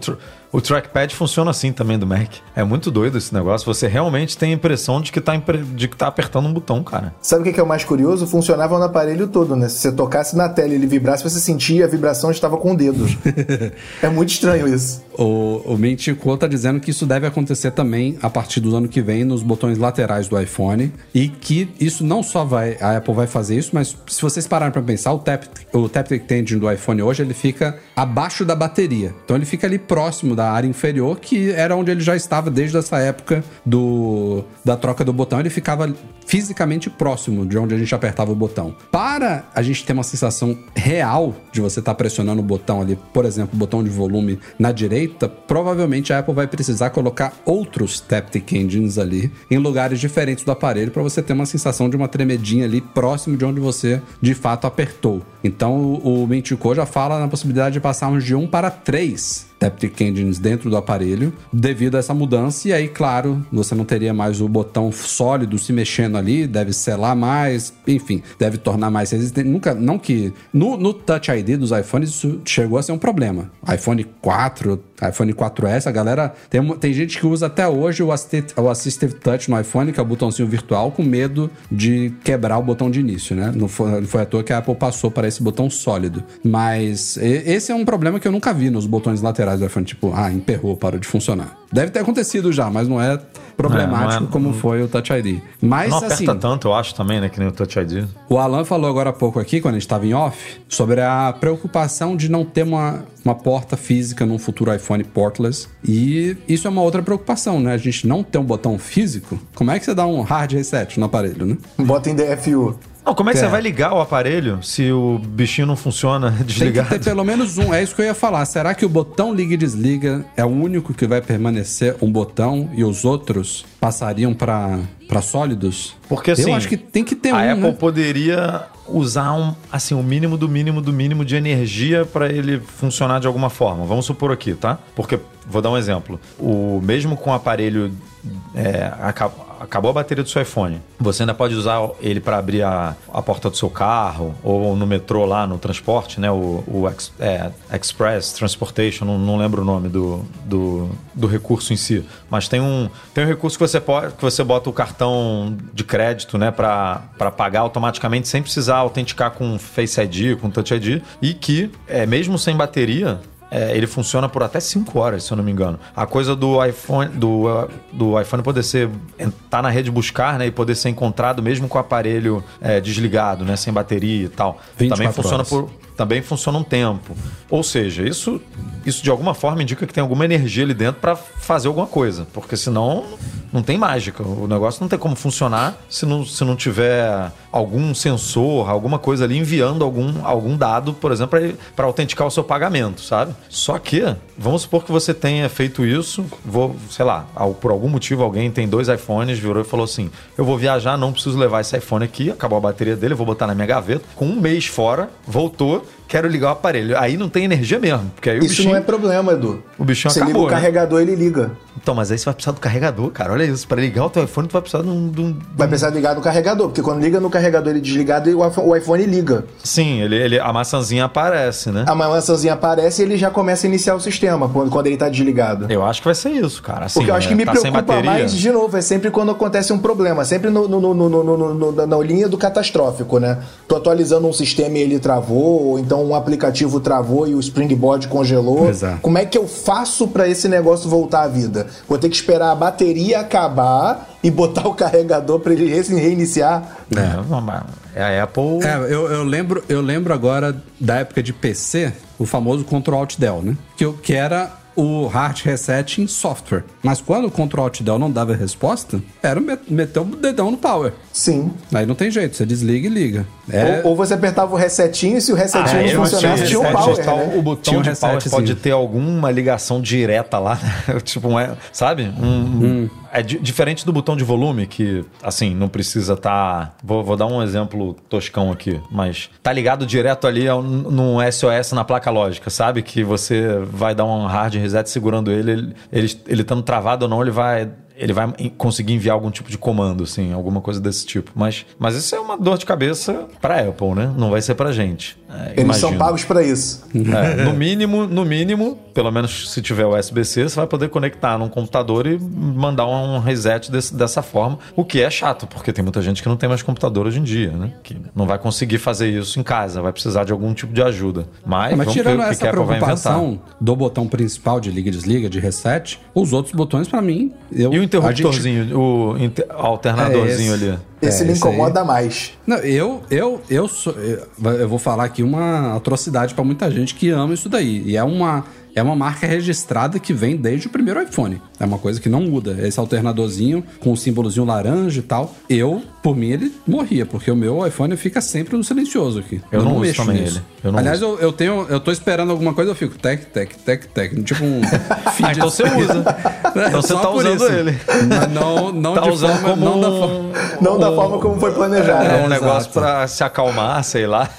O, tr- o trackpad funciona assim também do Mac. É muito doido esse negócio. Você realmente tem a impressão de que tá, impre- de que tá apertando um botão, cara. Sabe o que é o mais curioso? Funcionava no aparelho todo, né? Se você tocasse na tela e ele vibrasse, você sentia a vibração estava com o dedo. [LAUGHS] é muito estranho isso. O, o Mintico tá dizendo que isso deve acontecer também a partir do ano que vem nos botões laterais do iPhone e que isso não só vai a Apple vai fazer isso, mas se vocês pararem para pensar, o Tap o Taptic Engine do iPhone hoje ele fica abaixo da bateria. Então ele fica ali próximo da área inferior, que era onde ele já estava desde essa época do da troca do botão, ele ficava fisicamente próximo de onde a gente apertava o botão. Para a gente ter uma sensação real de você estar pressionando o botão ali, por exemplo, o botão de volume na direita, provavelmente a Apple vai precisar colocar outros Taptic Engines ali em lugares diferentes do aparelho para você ter uma sensação de uma tremedinha ali próximo de onde você de fato apertou. Então o, o Mintico já fala na possibilidade de passarmos de 1 para 3 Taptic Engines dentro do aparelho devido a essa mudança. E aí, claro, você não teria mais o botão sólido se mexendo ali, deve selar mais, enfim, deve tornar mais resistente. Nunca, não que. No, no Touch ID dos iPhones, isso chegou a ser um problema. iPhone 4, iPhone 4S, a galera. Tem, tem gente que usa até hoje o Assistive, o Assistive Touch no iPhone, que é o botãozinho virtual, com medo de quebrar o botão de início, né? Não foi, não foi à toa que a Apple passou para esse botão sólido. Mas esse é um problema que eu nunca vi nos botões laterais do iPhone, tipo, ah, emperrou, parou de funcionar. Deve ter acontecido já, mas não é problemático É, não é- como foi o Touch ID. Mas Não aperta assim, tanto, eu acho, também, né? Que nem o Touch ID. o Alan falou agora há pouco aqui, quando a gente estava em off, sobre a preocupação de não ter uma, uma porta física num futuro iPhone portless. E isso é uma outra preocupação, né? A gente não ter um botão físico. Como é que você dá um hard reset no aparelho, né? Bota em DFU. Não, como é que É. você vai ligar o aparelho se o bichinho não funciona [LAUGHS] Tem que desligado? ter pelo menos um. É isso que eu ia falar. Será que o botão liga e desliga é o único que vai permanecer um botão e os outros passariam para sólidos? Porque assim, eu acho que tem que ter a um. Apple né? poderia usar um, assim, o mínimo do mínimo do mínimo de energia para ele funcionar de alguma forma. Vamos supor aqui, tá? Porque vou dar um exemplo. O mesmo com o aparelho é, acabou a bateria do seu iPhone, você ainda pode usar ele para abrir a, a porta do seu carro ou no metrô lá no transporte, né? O, o ex- é, Express Transportation, não, não lembro o nome do, do, do recurso em si, mas tem um tem um recurso que você pode que você bota o cartão de crédito, né, para pagar automaticamente sem precisar autenticar com Face ID, com Touch ID e que é mesmo sem bateria é, ele funciona por até 5 horas, se eu não me engano. A coisa do iPhone, do, do iPhone poder ser tá na rede buscar, né, e poder ser encontrado mesmo com o aparelho é, desligado, né, sem bateria e tal. 24 Também funciona horas. por também funciona um tempo. Ou seja, isso isso de alguma forma indica que tem alguma energia ali dentro para fazer alguma coisa, porque senão não tem mágica. O negócio não tem como funcionar se não, se não tiver algum sensor, alguma coisa ali enviando algum, algum dado, por exemplo, para autenticar o seu pagamento, sabe? Só que, vamos supor que você tenha feito isso, vou, sei lá, por algum motivo alguém tem dois iPhones, virou e falou assim: eu vou viajar, não preciso levar esse iPhone aqui, acabou a bateria dele, eu vou botar na minha gaveta. Com um mês fora, voltou, quero ligar o aparelho. Aí não tem energia mesmo, porque aí o Isso bichinho. não é problema, Edu. O bichinho Você acabou, liga o né? carregador, ele liga. Então, mas aí você vai precisar do carregador, cara. Olha isso. Para ligar o teu iPhone, tu vai precisar de um. de um- Vai precisar ligar no carregador, porque quando liga no carregador ele desligado, o iPhone- o iPhone liga. Sim, ele, ele, a maçãzinha aparece, né? A maçãzinha aparece e ele já começa a iniciar o sistema quando, quando ele tá desligado. Eu acho que vai ser isso, cara. Assim, Porque eu acho que é, me tá preocupa mais, de novo, é sempre quando acontece um problema, sempre no, no, no- no- na linha do catastrófico, né? Tô atualizando um sistema e ele travou, ou então então um aplicativo travou e o Springboard congelou. Exato. Como é que eu faço para esse negócio voltar à vida? Vou ter que esperar a bateria acabar e botar o carregador para ele re- reiniciar? É, é a Apple. É, eu, eu lembro, eu lembro agora da época de PC, o famoso Ctrl Alt Del, né? Que, eu- que era o hard reset em software. Mas quando o Ctrl Alt Del não dava resposta, era met- meter o dedão no power. Sim. Aí não tem jeito, você desliga e liga. É, Ou, ou você apertava o resetinho e se o resetinho Ah, não eu funcionasse, tinha um power, né? O botão Tinha um de power pode ter alguma ligação direta lá, né? [LAUGHS] tipo, um, é- sabe? Um, Hum. É di- diferente do botão de volume, que, assim, não precisa estar. Vou, vou dar um exemplo toscão aqui, mas tá ligado direto ali ao- num SOS na placa lógica, sabe? Que você vai dar um hard reset segurando ele, ele, ele, ele estando travado ou não, ele vai ele vai conseguir enviar algum tipo de comando, assim, alguma coisa desse tipo. Mas, mas isso é uma dor de cabeça pra Apple, né? Não vai ser pra gente. É, Eles são imagino. pagos para isso. É, no mínimo, no mínimo, pelo menos se tiver USB-C, você vai poder conectar num computador e mandar um reset desse- dessa forma, o que é chato, porque tem muita gente que não tem mais computador hoje em dia, né? Que não vai conseguir fazer isso em casa, vai precisar de algum tipo de ajuda. Mas, É, mas vamos tirando ver o que, essa que inventar. preocupação do botão principal de liga e desliga, de reset, os outros botões, pra mim. Eu, E o interruptorzinho, o inter- alternadorzinho É ali? Esse É, me aí. incomoda mais. Não, eu, eu, eu, sou, eu, eu vou falar aqui uma atrocidade pra muita gente que ama isso daí. E é uma, é uma marca registrada que vem desde o primeiro iPhone. É uma coisa que não muda. Esse alternadorzinho com o símbolozinho laranja e tal. Eu, por mim, ele morria, porque o meu iPhone fica sempre no silencioso aqui. Eu não uso também ele. Eu não Aliás, eu, eu tenho, eu tô esperando alguma coisa, eu fico tec, tec, tec, tec. Tipo um. [LAUGHS] Ah, então você usa. Então você tá usando isso. ele. Mas não, não Tá de usando forma, como não da forma. Não da forma como foi planejado. É, né? um negócio pra se acalmar, sei lá.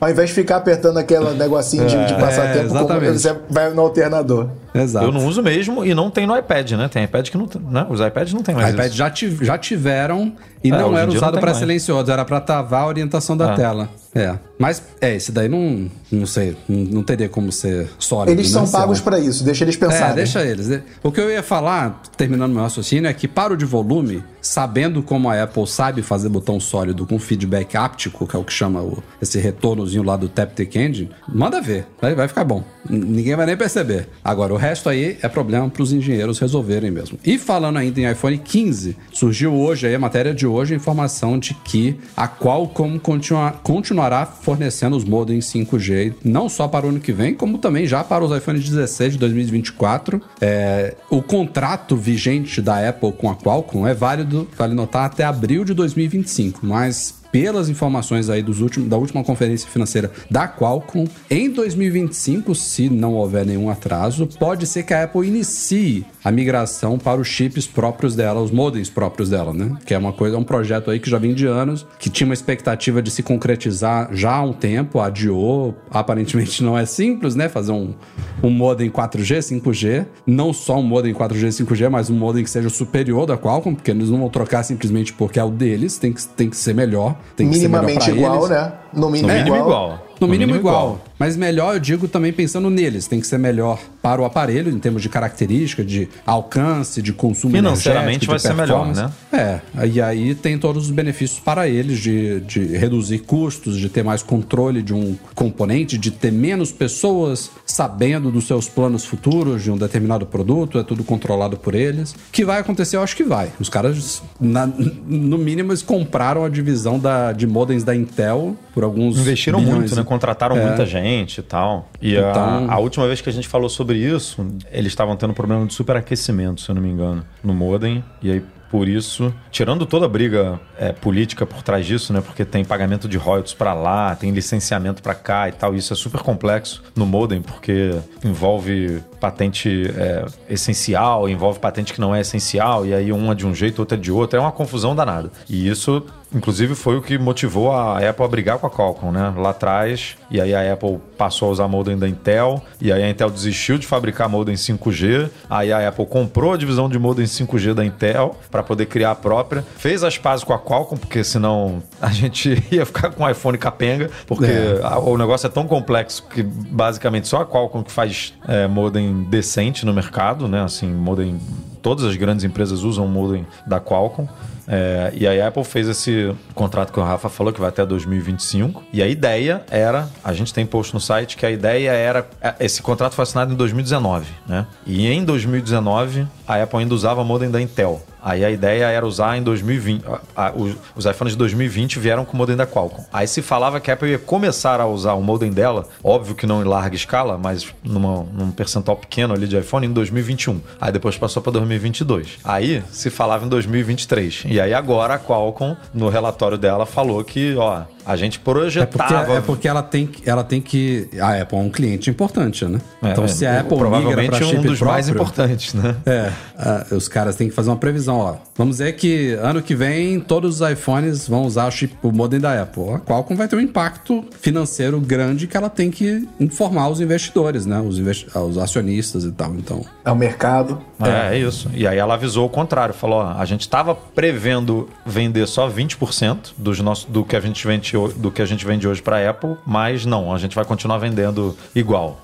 Ao invés de ficar apertando aquele negocinho de, de passar É, tempo, como exatamente. você vai no alternador. Exato. Eu não uso mesmo e não tem no iPad, né? Tem iPad que não tem. Né? Os iPads não tem mais iPad isso. já, tiv- já tiveram e É, não era usado para silencioso, era para travar a orientação da É. tela. É. Mas é, esse daí não, não sei, não, não teria como ser sólido. Eles são né? É pagos para isso, deixa eles pensarem. É, deixa eles. O que eu ia falar, terminando meu raciocínio, é que para o de volume, sabendo como a Apple sabe fazer botão sólido com feedback áptico, que é o que chama o- esse retornozinho lá do Taptic Engine, manda ver, vai, vai ficar bom. Ninguém vai nem perceber. Agora, o resto aí é problema para os engenheiros resolverem mesmo. E falando ainda em iPhone 15, surgiu hoje aí, a matéria de hoje, a informação de que a Qualcomm continua, continuará fornecendo os modems 5G, não só para o ano que vem, como também já para os iPhones 16 de 2024. É, o contrato vigente da Apple com a Qualcomm é válido, vale notar, até abril de 2025, mas pelas informações aí dos últimos, da última conferência financeira da Qualcomm, em 2025, se não houver nenhum atraso, pode ser que a Apple inicie a migração para os chips próprios dela, os modems próprios dela, né? Que é uma coisa, é um projeto aí que já vem de anos, que tinha uma expectativa de se concretizar já há um tempo, adiou, aparentemente não é simples, né? Fazer um, um modem 4G, 5G, não só um modem 4G, 5G, mas um modem que seja superior da Qualcomm, porque eles não vão trocar simplesmente porque é o deles, tem que, tem que ser melhor, Minimamente igual, eles. né? No mínimo, No mínimo igual. igual. No mínimo, igual. Mas melhor, eu digo também pensando neles. Tem que ser melhor para o aparelho, em termos de característica, de alcance, de consumo Financeiramente vai ser melhor, né? É, e aí tem todos os benefícios para eles de, de reduzir custos, de ter mais controle de um componente, de ter menos pessoas sabendo dos seus planos futuros de um determinado produto, é tudo controlado por eles. Que vai acontecer, eu acho que vai. Os caras, na- no mínimo, eles compraram a divisão da, de modems da Intel por alguns Investiram bilhões muito, né? Contrataram É. muita gente e tal. E Então- a, a última vez que a gente falou sobre isso, eles estavam tendo problema de superaquecimento, se eu não me engano, no modem. E aí, por isso, tirando toda a briga é, política por trás disso, né? Porque tem pagamento de royalties para lá, tem licenciamento para cá e tal. Isso é super complexo no modem, porque envolve patente é, essencial, envolve patente que não é essencial, e aí uma de um jeito, outra de outro. É uma confusão danada. E isso Inclusive foi o que motivou a Apple a brigar com a Qualcomm, né? Lá atrás. E aí a Apple passou a usar modem da Intel. E aí a Intel desistiu de fabricar modem 5G. Aí a Apple comprou a divisão de modem 5G da Intel para poder criar a própria. Fez as pazes com a Qualcomm, porque senão a gente [LAUGHS] ia ficar com o iPhone capenga. Porque É. a- o negócio é tão complexo que basicamente só a Qualcomm que faz é, modem decente no mercado, né? Assim, modem todas as grandes empresas usam o modem da Qualcomm. É, e aí a Apple fez esse contrato que o Rafa falou, que vai até 2025. E a ideia era, a gente tem post no site, que a ideia era. é, Esse contrato foi assinado em 2019, né? E em 2019, a Apple ainda usava modem da Intel. Aí a ideia era usar em 2020. a- a- os, os iPhones de 2020 vieram com o modem da Qualcomm. Aí se falava que a Apple ia começar a usar o modem dela, óbvio que não em larga escala, mas numa, num percentual pequeno ali de iPhone em 2021. Aí depois passou para 2022. Aí se falava em 2023. E aí agora a Qualcomm, no relatório dela, falou que, ó, a gente É porque, projetava. é porque ela, tem, que- ela tem que. A Apple é um cliente importante, né? É, então, é, se a Apple migra provavelmente para chip um dos mais próprio- importantes, né? É, ah, os caras têm que fazer uma previsão, ó. Vamos dizer que ano que vem todos os iPhones vão usar o chip, o modem da Apple. A Qualcomm vai ter um impacto financeiro grande que ela tem que informar os investidores, né? Os, investi- ah, os acionistas e tal. Então, É o mercado. É, é isso. E aí ela avisou o contrário, falou, ó, a gente estava prevendo vender só 20% dos nossos, do, que a gente vende, do que a gente vende hoje para Apple, mas não, a gente vai continuar vendendo igual.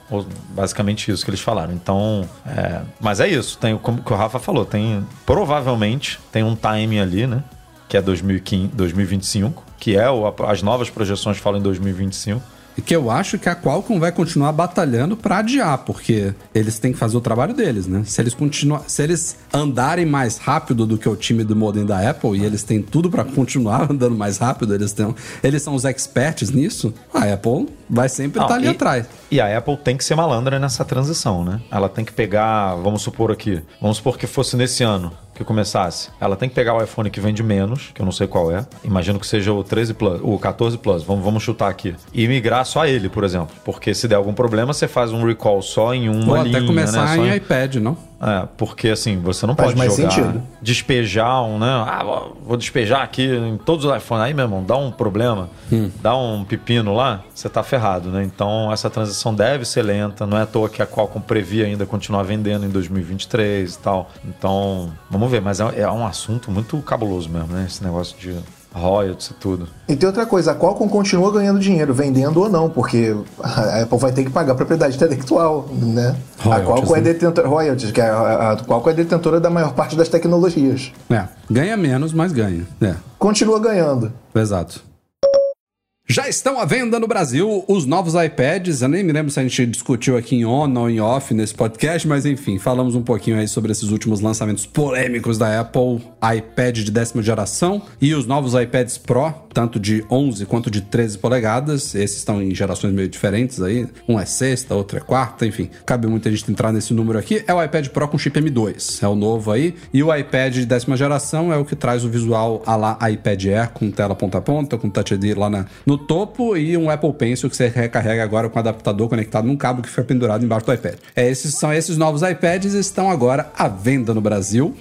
Basicamente isso que eles falaram. Então, é, mas é isso, tem como que o Rafa falou, tem provavelmente tem um time ali, né? Que é 2015, 2025, que é o, as novas projeções falam em 2025. E que eu acho que a Qualcomm vai continuar batalhando pra adiar, porque eles têm que fazer o trabalho deles, né? Se eles continuar, se eles andarem mais rápido do que o time do modem da Apple e eles têm tudo pra continuar [LAUGHS] andando mais rápido, eles têm, eles são os experts nisso. A Apple vai sempre estar ali e- atrás. E a Apple tem que ser malandra nessa transição, né? Ela tem que pegar, vamos supor aqui, vamos supor que fosse nesse ano que começasse. Ela tem que pegar o iPhone que vende menos, que eu não sei qual é. Imagino que seja o 13 Plus, o 14 Plus, vamos, vamos chutar aqui. E migrar só ele, por exemplo. Porque se der algum problema, você faz um recall só em uma Ou linha, até começar né? Em em- iPad, não? É, porque assim, você não Faz pode mais jogar, sentido. despejar um, né? Ah, vou- despejar aqui em todos os iPhones. Aí, meu irmão, dá um problema, dá um pepino lá, você tá ferrado, né? Então, essa transição deve ser lenta. Não é à toa que a Qualcomm previa ainda continuar vendendo em 2023 e tal. Então, vamos ver. Mas é, é um assunto muito cabuloso mesmo, né? Esse negócio de royalties e tudo. E tem outra coisa, a Qualcomm continua ganhando dinheiro, vendendo ou não, porque a Apple vai ter que pagar propriedade intelectual, né? a Royalties, Qualcomm é né? detentora, royalties, que a, a Qualcomm é detentora da maior parte das tecnologias. É, ganha menos, mas ganha. É, Continua ganhando. exato. Já estão à venda no Brasil os novos iPads. Eu nem me lembro se a gente discutiu aqui em on ou em off nesse podcast, mas enfim, falamos um pouquinho aí sobre esses últimos lançamentos polêmicos da Apple, iPad de décima geração e os novos iPads Pro, tanto de 11 quanto de 13 polegadas. Esses estão em gerações meio diferentes aí. Um é sexta, outro é quarta, enfim. Cabe muita gente entrar nesse número aqui. É o iPad Pro com chip M2, é o novo aí. E o iPad de décima geração é o que traz o visual a lá iPad Air com tela ponta a ponta, com Touch ID lá na- no topo e um Apple Pencil que você recarrega agora com adaptador conectado num cabo que fica pendurado embaixo do iPad. É, esses são esses novos iPads estão agora à venda no Brasil.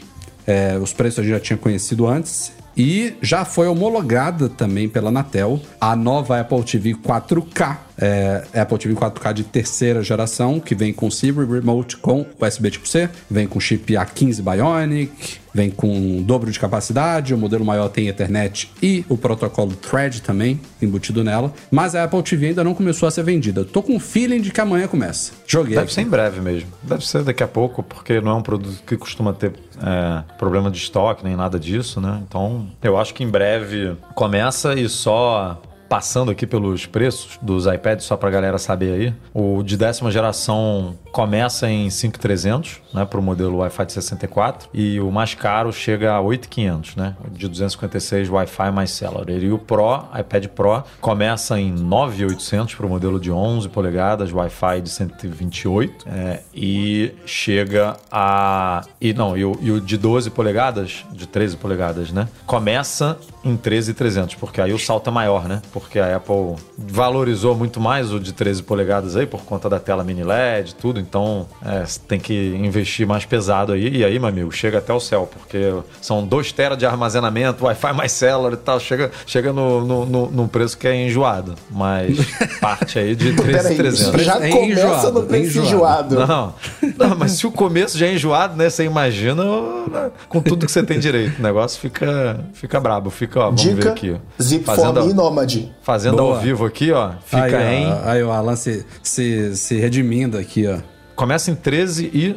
É, os preços a gente já tinha conhecido antes. E já foi homologada também pela Anatel a nova Apple TV 4K. É, Apple TV 4K de terceira geração, que vem com Siri Remote com USB tipo C, vem com chip A15 Bionic, vem com dobro de capacidade, o modelo maior tem Ethernet e o protocolo Thread também embutido nela. Mas a Apple TV ainda não começou a ser vendida. Tô com um feeling de que amanhã começa. Joguei. Deve aqui. ser em breve mesmo. Deve ser daqui a pouco, porque não é um produto que costuma ter é, problema de estoque nem nada disso, né? Então, eu acho que em breve começa e só passando aqui pelos preços dos iPads, só pra galera saber aí. O de décima geração começa em 5.300, né, pro modelo Wi-Fi de 64, e o mais caro chega a 8.500, né, de 256 Wi-Fi mais Cellular. E o Pro, iPad Pro, começa em 9.800 pro modelo de 11 polegadas, Wi-Fi de 128, é, e chega a... E não, e o, e o de 12 polegadas, de 13 polegadas, né, começa em 13.300, porque aí o salto é maior, né, porque a Apple valorizou muito mais o de 13 polegadas aí, por conta da tela mini LED e tudo, então é, você tem que investir mais pesado aí, e aí, meu amigo, chega até o céu, porque são 2 teras de armazenamento, Wi-Fi mais celular e tal, chega, chega no, no, no, num preço que é enjoado, mas [LAUGHS] parte aí de Peraí, 13.300. já É começa enjoado, no preço é enjoado. Não, não, mas se o começo já é enjoado, né? Você imagina né, com tudo que você tem direito. O negócio fica, fica brabo. Fica, ó, vamos ver Dica, aqui. Zip Fazendo, for Nômade. fazendo Boa. ao vivo aqui, ó. Fica aí, em. ó, aí o Alan se, se, se redimindo aqui, ó. Começa em 13 e.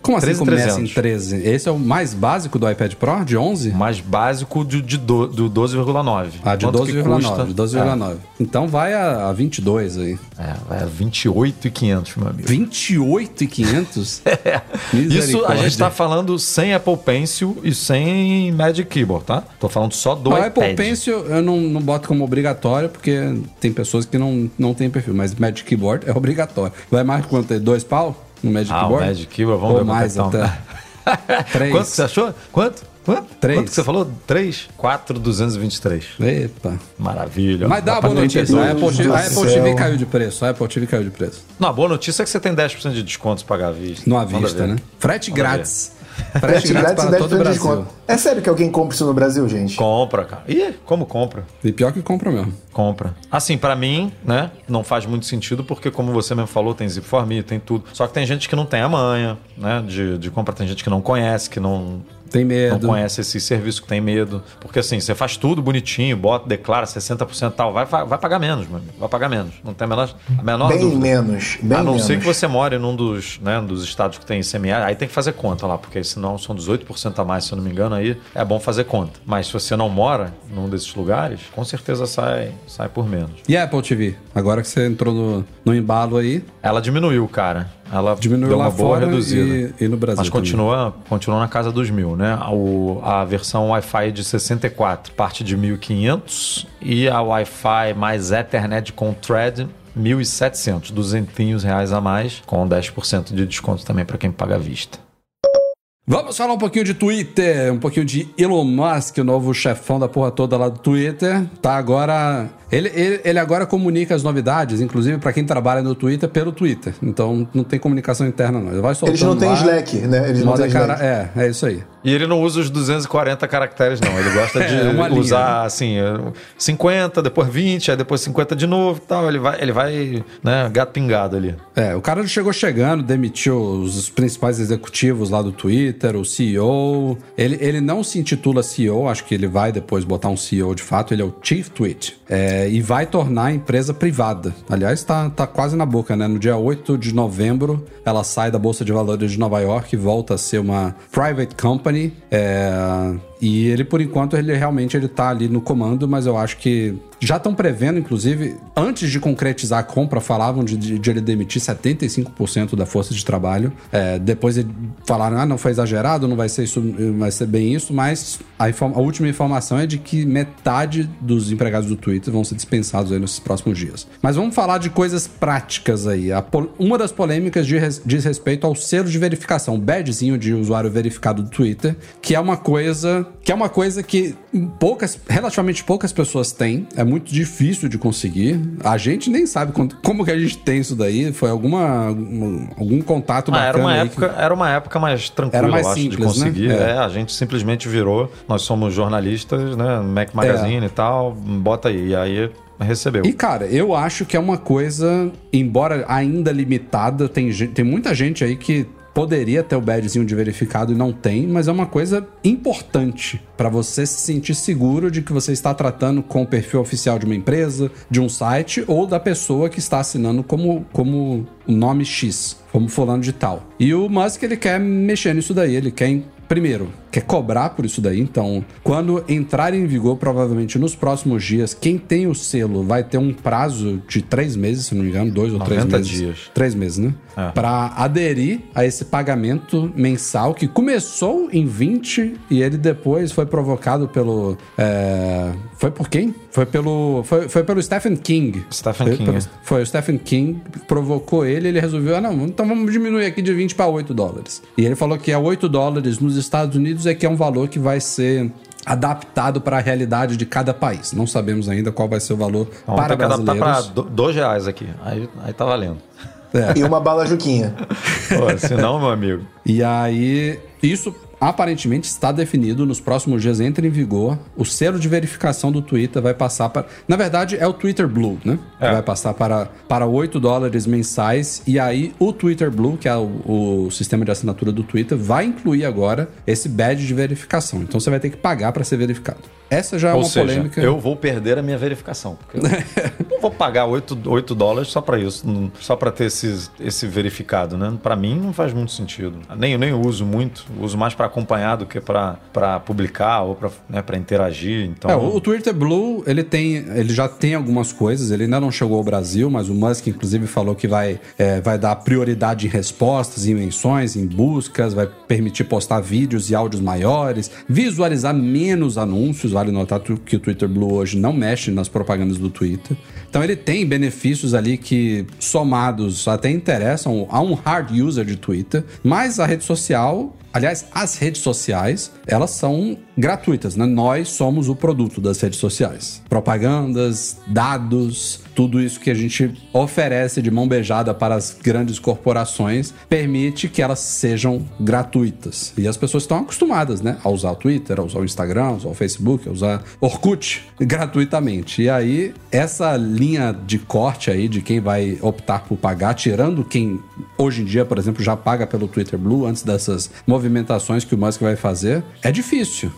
Como assim 13 começa 300. em 13? Esse é o mais básico do iPad Pro, de 11? Mais básico de, de do, do 12,9. Ah, de Quanto que 12,9. custa? De 12,9. Então vai a, a 22 aí. É, vai a 28,500, meu amigo. 28,500? [LAUGHS] É. Isso a gente tá falando sem Apple Pencil e sem Magic Keyboard, tá? Tô falando só do O iPad. Apple Pencil eu não, não boto como obrigatório, porque tem pessoas que não, não têm perfil, mas Magic Keyboard é obrigatório. Vai mais quanto? Dois pau no Magic Ah, o Keyboard? Magic Keyboard, vamos Ou ver mais é tá. até. [LAUGHS] Três. Quanto você achou? Quanto? Quanto? Três. Quanto que você falou? 3? 4,223. Epa. Maravilha. Mas dá uma boa notícia. 32. A Apple, TV, a Apple TV caiu de preço. A Apple TV caiu de preço. Não, a boa notícia é que você tem 10% de desconto se pagar à vista. No à vista, ver. né? Frete Manda grátis. Frete Frete grátis grátis para e todo o 10% de Brasil. desconto. É sério que alguém compra isso no Brasil, gente? Compra, cara. Ih, como compra? E pior que compra mesmo. Compra. Assim, pra mim, né, não faz muito sentido, porque como você mesmo falou, tem Zip for Me, tem tudo. Só que tem gente que não tem a manha, né, de, de compra. Tem gente que não conhece, que não, Tem não medo. conhece esse serviço, que tem medo. Porque assim, você faz tudo bonitinho, bota, declara 60% e tal, vai, vai pagar menos, amigo. Vai pagar menos. Não tem a menor, a menor Bem dúvida. menos. Bem a não menos. ser que você more num dos, né, dos estados que tem ICMS, aí tem que fazer conta lá, porque senão são 18% a mais, se eu não me engano, aí é bom fazer conta. Mas se você não mora num desses lugares, com certeza sai, sai por menos. E a Apple TV? Agora que você entrou no, no embalo aí, Ela diminuiu, cara. Ela Diminuiu deu lá uma boa fora reduzida. e- e no Brasil Mas também. continua, continua na casa dos mil, né? O, a versão Wi-Fi de 64 parte de 1.500 e a Wi-Fi mais Ethernet com Thread 1.700, duzentinhos reais a mais, com 10% de desconto também para quem paga à vista. Vamos falar um pouquinho de Twitter, um pouquinho de Elon Musk, o novo chefão da porra toda lá do Twitter. Tá agora. Ele, ele, ele agora comunica as novidades, inclusive pra quem trabalha no Twitter, pelo Twitter. Então não tem comunicação interna, não. Ele vai soltando Eles não têm Slack, né? Eles não têm cara... Slack. É, é isso aí. E ele não usa os 240 caracteres, não. Ele gosta [LAUGHS] de É, uma linha, usar, assim, 50, depois 20, aí depois 50 de novo e tal. Ele vai, ele vai né, gato pingado ali. É, o cara chegou chegando, demitiu os principais executivos lá do Twitter, o CEO. Ele, ele não se intitula CEO, acho que ele vai depois botar um CEO de fato, ele é o Chief Tweet. É, e vai tornar a empresa privada. Aliás, tá, tá quase na boca, né? No dia 8 de novembro, ela sai da Bolsa de Valores de Nova York e volta a ser uma private company. É, e ele, por enquanto, ele realmente ele tá ali no comando, mas eu acho que já estão prevendo, inclusive, antes de concretizar a compra, falavam de, de- de ele demitir 75% da força de trabalho. É, depois ele falaram, ah, não foi exagerado, não vai ser isso, vai ser bem isso, mas a, a última informação é de que metade dos empregados do Twitter vão ser dispensados aí nesses próximos dias. Mas vamos falar de coisas práticas aí. Uma das polêmicas res- diz respeito ao selo de verificação, o badgezinho de usuário verificado do Twitter, que é uma coisa que é uma coisa que poucas, relativamente poucas pessoas têm. É muito difícil de conseguir. A gente nem sabe quando- como que a gente tem isso daí. Foi alguma algum, contato Ah, bacana era, uma época, era uma época mais tranquila, Era mais eu acho, simples, de conseguir. né? É. É, a gente simplesmente virou. Nós somos jornalistas, né? Mac Magazine e tal. Bota aí. E aí recebeu. E, cara, eu acho que é uma coisa, embora ainda limitada, tem, tem muita gente aí que poderia ter o badgezinho de verificado e não tem, mas é uma coisa importante para você se sentir seguro de que você está tratando com o perfil oficial de uma empresa, de um site ou da pessoa que está assinando como, como nome X, como fulano de tal. E o Musk, ele quer mexer nisso daí, ele quer Primeiro, quer cobrar por isso daí. Então, quando entrar em vigor, provavelmente nos próximos dias, quem tem o selo vai ter um prazo de três meses, se não me engano, dois ou três 90 meses. dias. Três meses, né? É. Pra aderir a esse pagamento mensal que começou em 20 e ele depois foi provocado pelo. é, Foi por quem? Foi pelo. Foi, foi pelo Stephen King. Stephen foi, King, pelo- é. foi o Stephen King que provocou ele, ele resolveu, ah, não, então vamos diminuir aqui de 20 para 8 dólares. E ele falou que é 8 dólares nos Estados Unidos é que é um valor que vai ser adaptado para a realidade de cada país. Não sabemos ainda qual vai ser o valor Então, Vamos para ter que adaptar para brasileiros. 2 reais aqui. Aí, aí tá valendo. É. E uma bala juquinha. Pô, senão, meu amigo. E aí, isso aparentemente está definido nos próximos dias entra em vigor o selo de verificação do Twitter vai passar para, na verdade é o Twitter Blue, né? É. Vai passar para para 8 dólares mensais e aí o Twitter Blue, que é o, o sistema de assinatura do Twitter, vai incluir agora esse badge de verificação. Então você vai ter que pagar para ser verificado. Essa já é Ou uma seja, polêmica. eu vou perder a minha verificação. Porque eu não vou pagar 8, 8 dólares só para isso, só para ter esse, esse verificado, né? Para mim não faz muito sentido. Nem, nem uso muito, uso mais para acompanhar do que para publicar ou para né, pra interagir. Então, É, o, o Twitter Blue, ele tem, ele já tem algumas coisas, ele ainda não chegou ao Brasil, mas o Musk inclusive falou que vai, é, vai dar prioridade em respostas, em menções, em buscas, vai permitir postar vídeos e áudios maiores, visualizar menos anúncios, vale notar que o Twitter Blue hoje não mexe nas propagandas do Twitter. Então ele tem benefícios ali que somados até interessam a um hard user de Twitter, mas a rede social Aliás, as redes sociais, elas são gratuitas, né? Nós somos o produto das redes sociais. Propagandas, dados, tudo isso que a gente oferece de mão beijada para as grandes corporações permite que elas sejam gratuitas. E as pessoas estão acostumadas, né? A usar o Twitter, a usar o Instagram, a usar o Facebook, a usar Orkut gratuitamente. E aí, essa linha de corte aí de quem vai optar por pagar, tirando quem hoje em dia, por exemplo, já paga pelo Twitter Blue antes dessas movimentações que o Musk vai fazer, é difícil.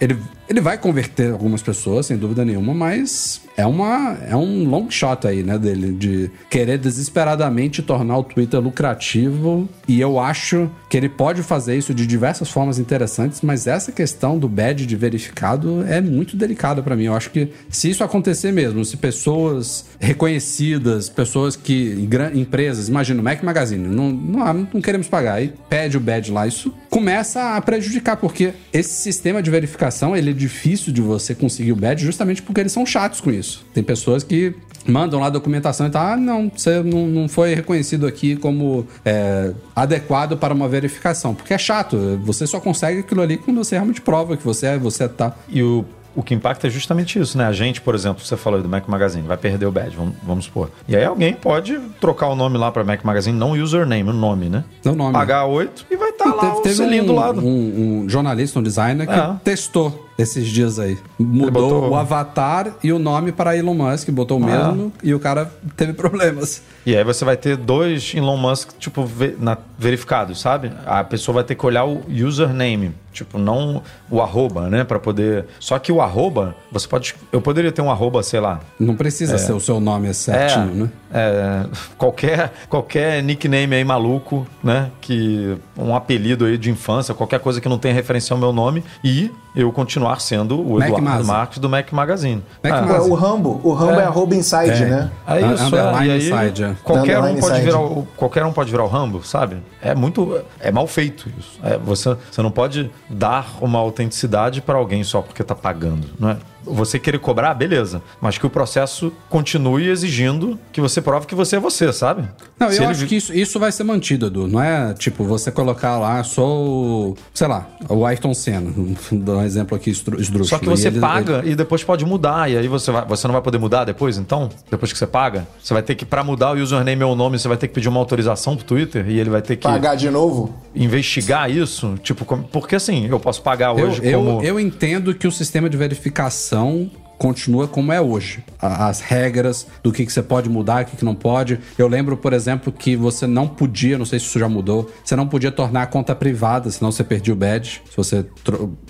Ele, ele vai converter algumas pessoas, sem dúvida nenhuma, mas é, uma, é um long shot aí, né, dele, de querer desesperadamente tornar o Twitter lucrativo. E eu acho que ele pode fazer isso de diversas formas interessantes, mas essa questão do badge de verificado é muito delicada para mim. Eu acho que se isso acontecer mesmo, se pessoas reconhecidas, pessoas que. empresas, imagina o Mac Magazine, não, não, ah, não queremos pagar, aí pede o badge lá, isso começa a prejudicar, porque esse sistema de verificação ele é difícil de você conseguir o badge justamente porque eles são chatos com isso. Tem pessoas que mandam lá a documentação e tá, ah, não, você não, não foi reconhecido aqui como é, adequado para uma verificação, porque é chato, você só consegue aquilo ali quando você realmente prova que você é, você tá. E o, o que impacta é justamente isso, né? A gente, por exemplo, você falou aí do Mac Magazine, vai perder o badge, vamos, vamos supor. E aí alguém pode trocar o nome lá para Mac Magazine, não o username, o nome, né? Não o nome. Pagar 8 e vai estar lá o teve um, do lado. Um, um jornalista, um designer que É. testou esses dias aí. Mudou botou- o avatar e o nome para Elon Musk, botou o Ah. mesmo e o cara teve problemas. E aí você vai ter dois Elon Musk, tipo, verificados, sabe? A pessoa vai ter que olhar o username, tipo, não o arroba, né? Pra poder... Só que o arroba, você pode... Eu poderia ter um arroba, sei lá, Não precisa ser o seu nome certinho, né? é, qualquer, qualquer nickname aí maluco, né? Que um apelido aí de infância, qualquer coisa que não tenha referência ao meu nome e eu continuar sendo o Mac Eduardo. Marques do Mac Magazine. Mac Ah, o Rambo. O Rambo é, arroba inside, né? É isso, é. E aí, inside, é. qualquer um pode inside. virar o, qualquer um pode virar o Rambo, sabe? É muito é mal feito isso. É, você, você não pode dar uma autenticidade para alguém só porque tá pagando, não é? Você querer cobrar, beleza, mas que o processo continue exigindo que você prove que você é você, sabe? Não, Se eu ele acho que isso, isso vai ser mantido, Edu. Não é tipo você colocar lá, sou, o- sei lá, o Ayrton Senna. [LAUGHS] Vou dar um exemplo aqui esdrúxulo. Só que E você ele- paga e depois pode mudar. E aí você, vai, você não vai poder mudar depois, então? Depois que você paga? Você vai ter que, pra mudar o username ou o nome, você vai ter que pedir uma autorização pro Twitter e ele vai ter que Pagar de novo? investigar isso. Tipo, como- porque assim, eu posso pagar Eu, hoje eu, como. eu entendo que o sistema de verificação continua como é hoje. As regras do que, que você pode mudar, o que, que não pode. Eu lembro, por exemplo, que você não podia, não sei se isso já mudou, você não podia tornar a conta privada, senão você perdia o badge. Se você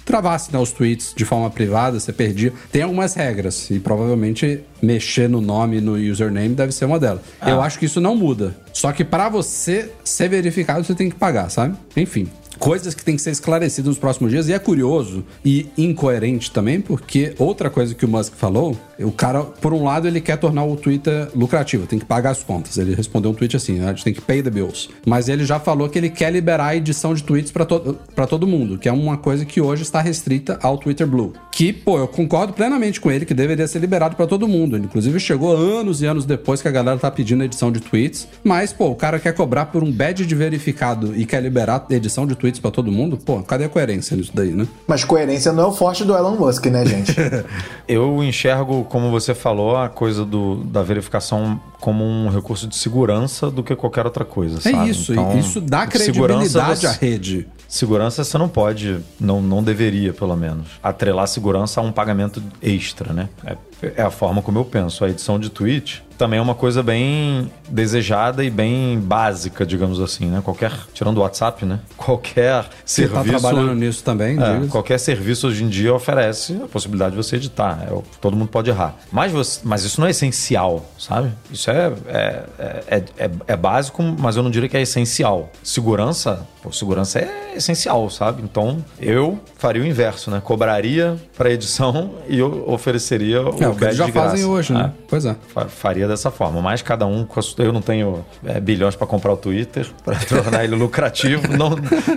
travasse né, os tweets de forma privada, você perdia. Tem algumas regras e provavelmente mexer no nome e no username deve ser uma delas. Eu acho que isso não muda. Só que para você ser verificado, você tem que pagar, sabe? Enfim. Coisas que tem que ser esclarecidas nos próximos dias. E é curioso e incoerente também, porque outra coisa que o Musk falou, o cara, por um lado, ele quer tornar o Twitter lucrativo, tem que pagar as contas. Ele respondeu um tweet assim, a gente tem que pay the bills. Mas ele já falou que ele quer liberar a edição de tweets para to pra todo mundo, que é uma coisa que hoje está restrita ao Twitter Blue. Que, pô, eu concordo plenamente com ele que deveria ser liberado para todo mundo. Inclusive, chegou anos e anos depois que a galera tá pedindo edição de tweets. Mas, pô, o cara quer cobrar por um badge de verificado e quer liberar edição de tweets para todo mundo? Pô, cadê a coerência nisso daí, né? Mas coerência não é o forte do Elon Musk, né, gente? [LAUGHS] [LAUGHS] Eu enxergo, como você falou, a coisa do, da verificação como um recurso de segurança do que qualquer outra coisa. É sabe? isso, Então, isso dá credibilidade você- à rede. segurança você não pode, não, não deveria, pelo menos, atrelar segurança a um pagamento extra, né? É, é a forma como eu penso. A edição de tweet também é uma coisa bem desejada e bem básica, digamos assim, né? Qualquer, tirando o WhatsApp, né? Qualquer Você tá serviço... trabalhando nisso também, É, qualquer serviço hoje em dia oferece a possibilidade de você editar. É, todo mundo pode errar. Mas, você- mas isso não é essencial, sabe? Isso é, é, é, é, é básico, mas eu não diria que é essencial. Segurança, pô, segurança é essencial, sabe? Então eu faria o inverso, né? Cobraria para edição [LAUGHS] e eu ofereceria o, É o que eles já graça. fazem hoje, né? É. Pois é. Fa- Faria dessa forma, mas cada um. Eu não tenho é, bilhões para comprar o Twitter, para [LAUGHS] tornar ele lucrativo. Não,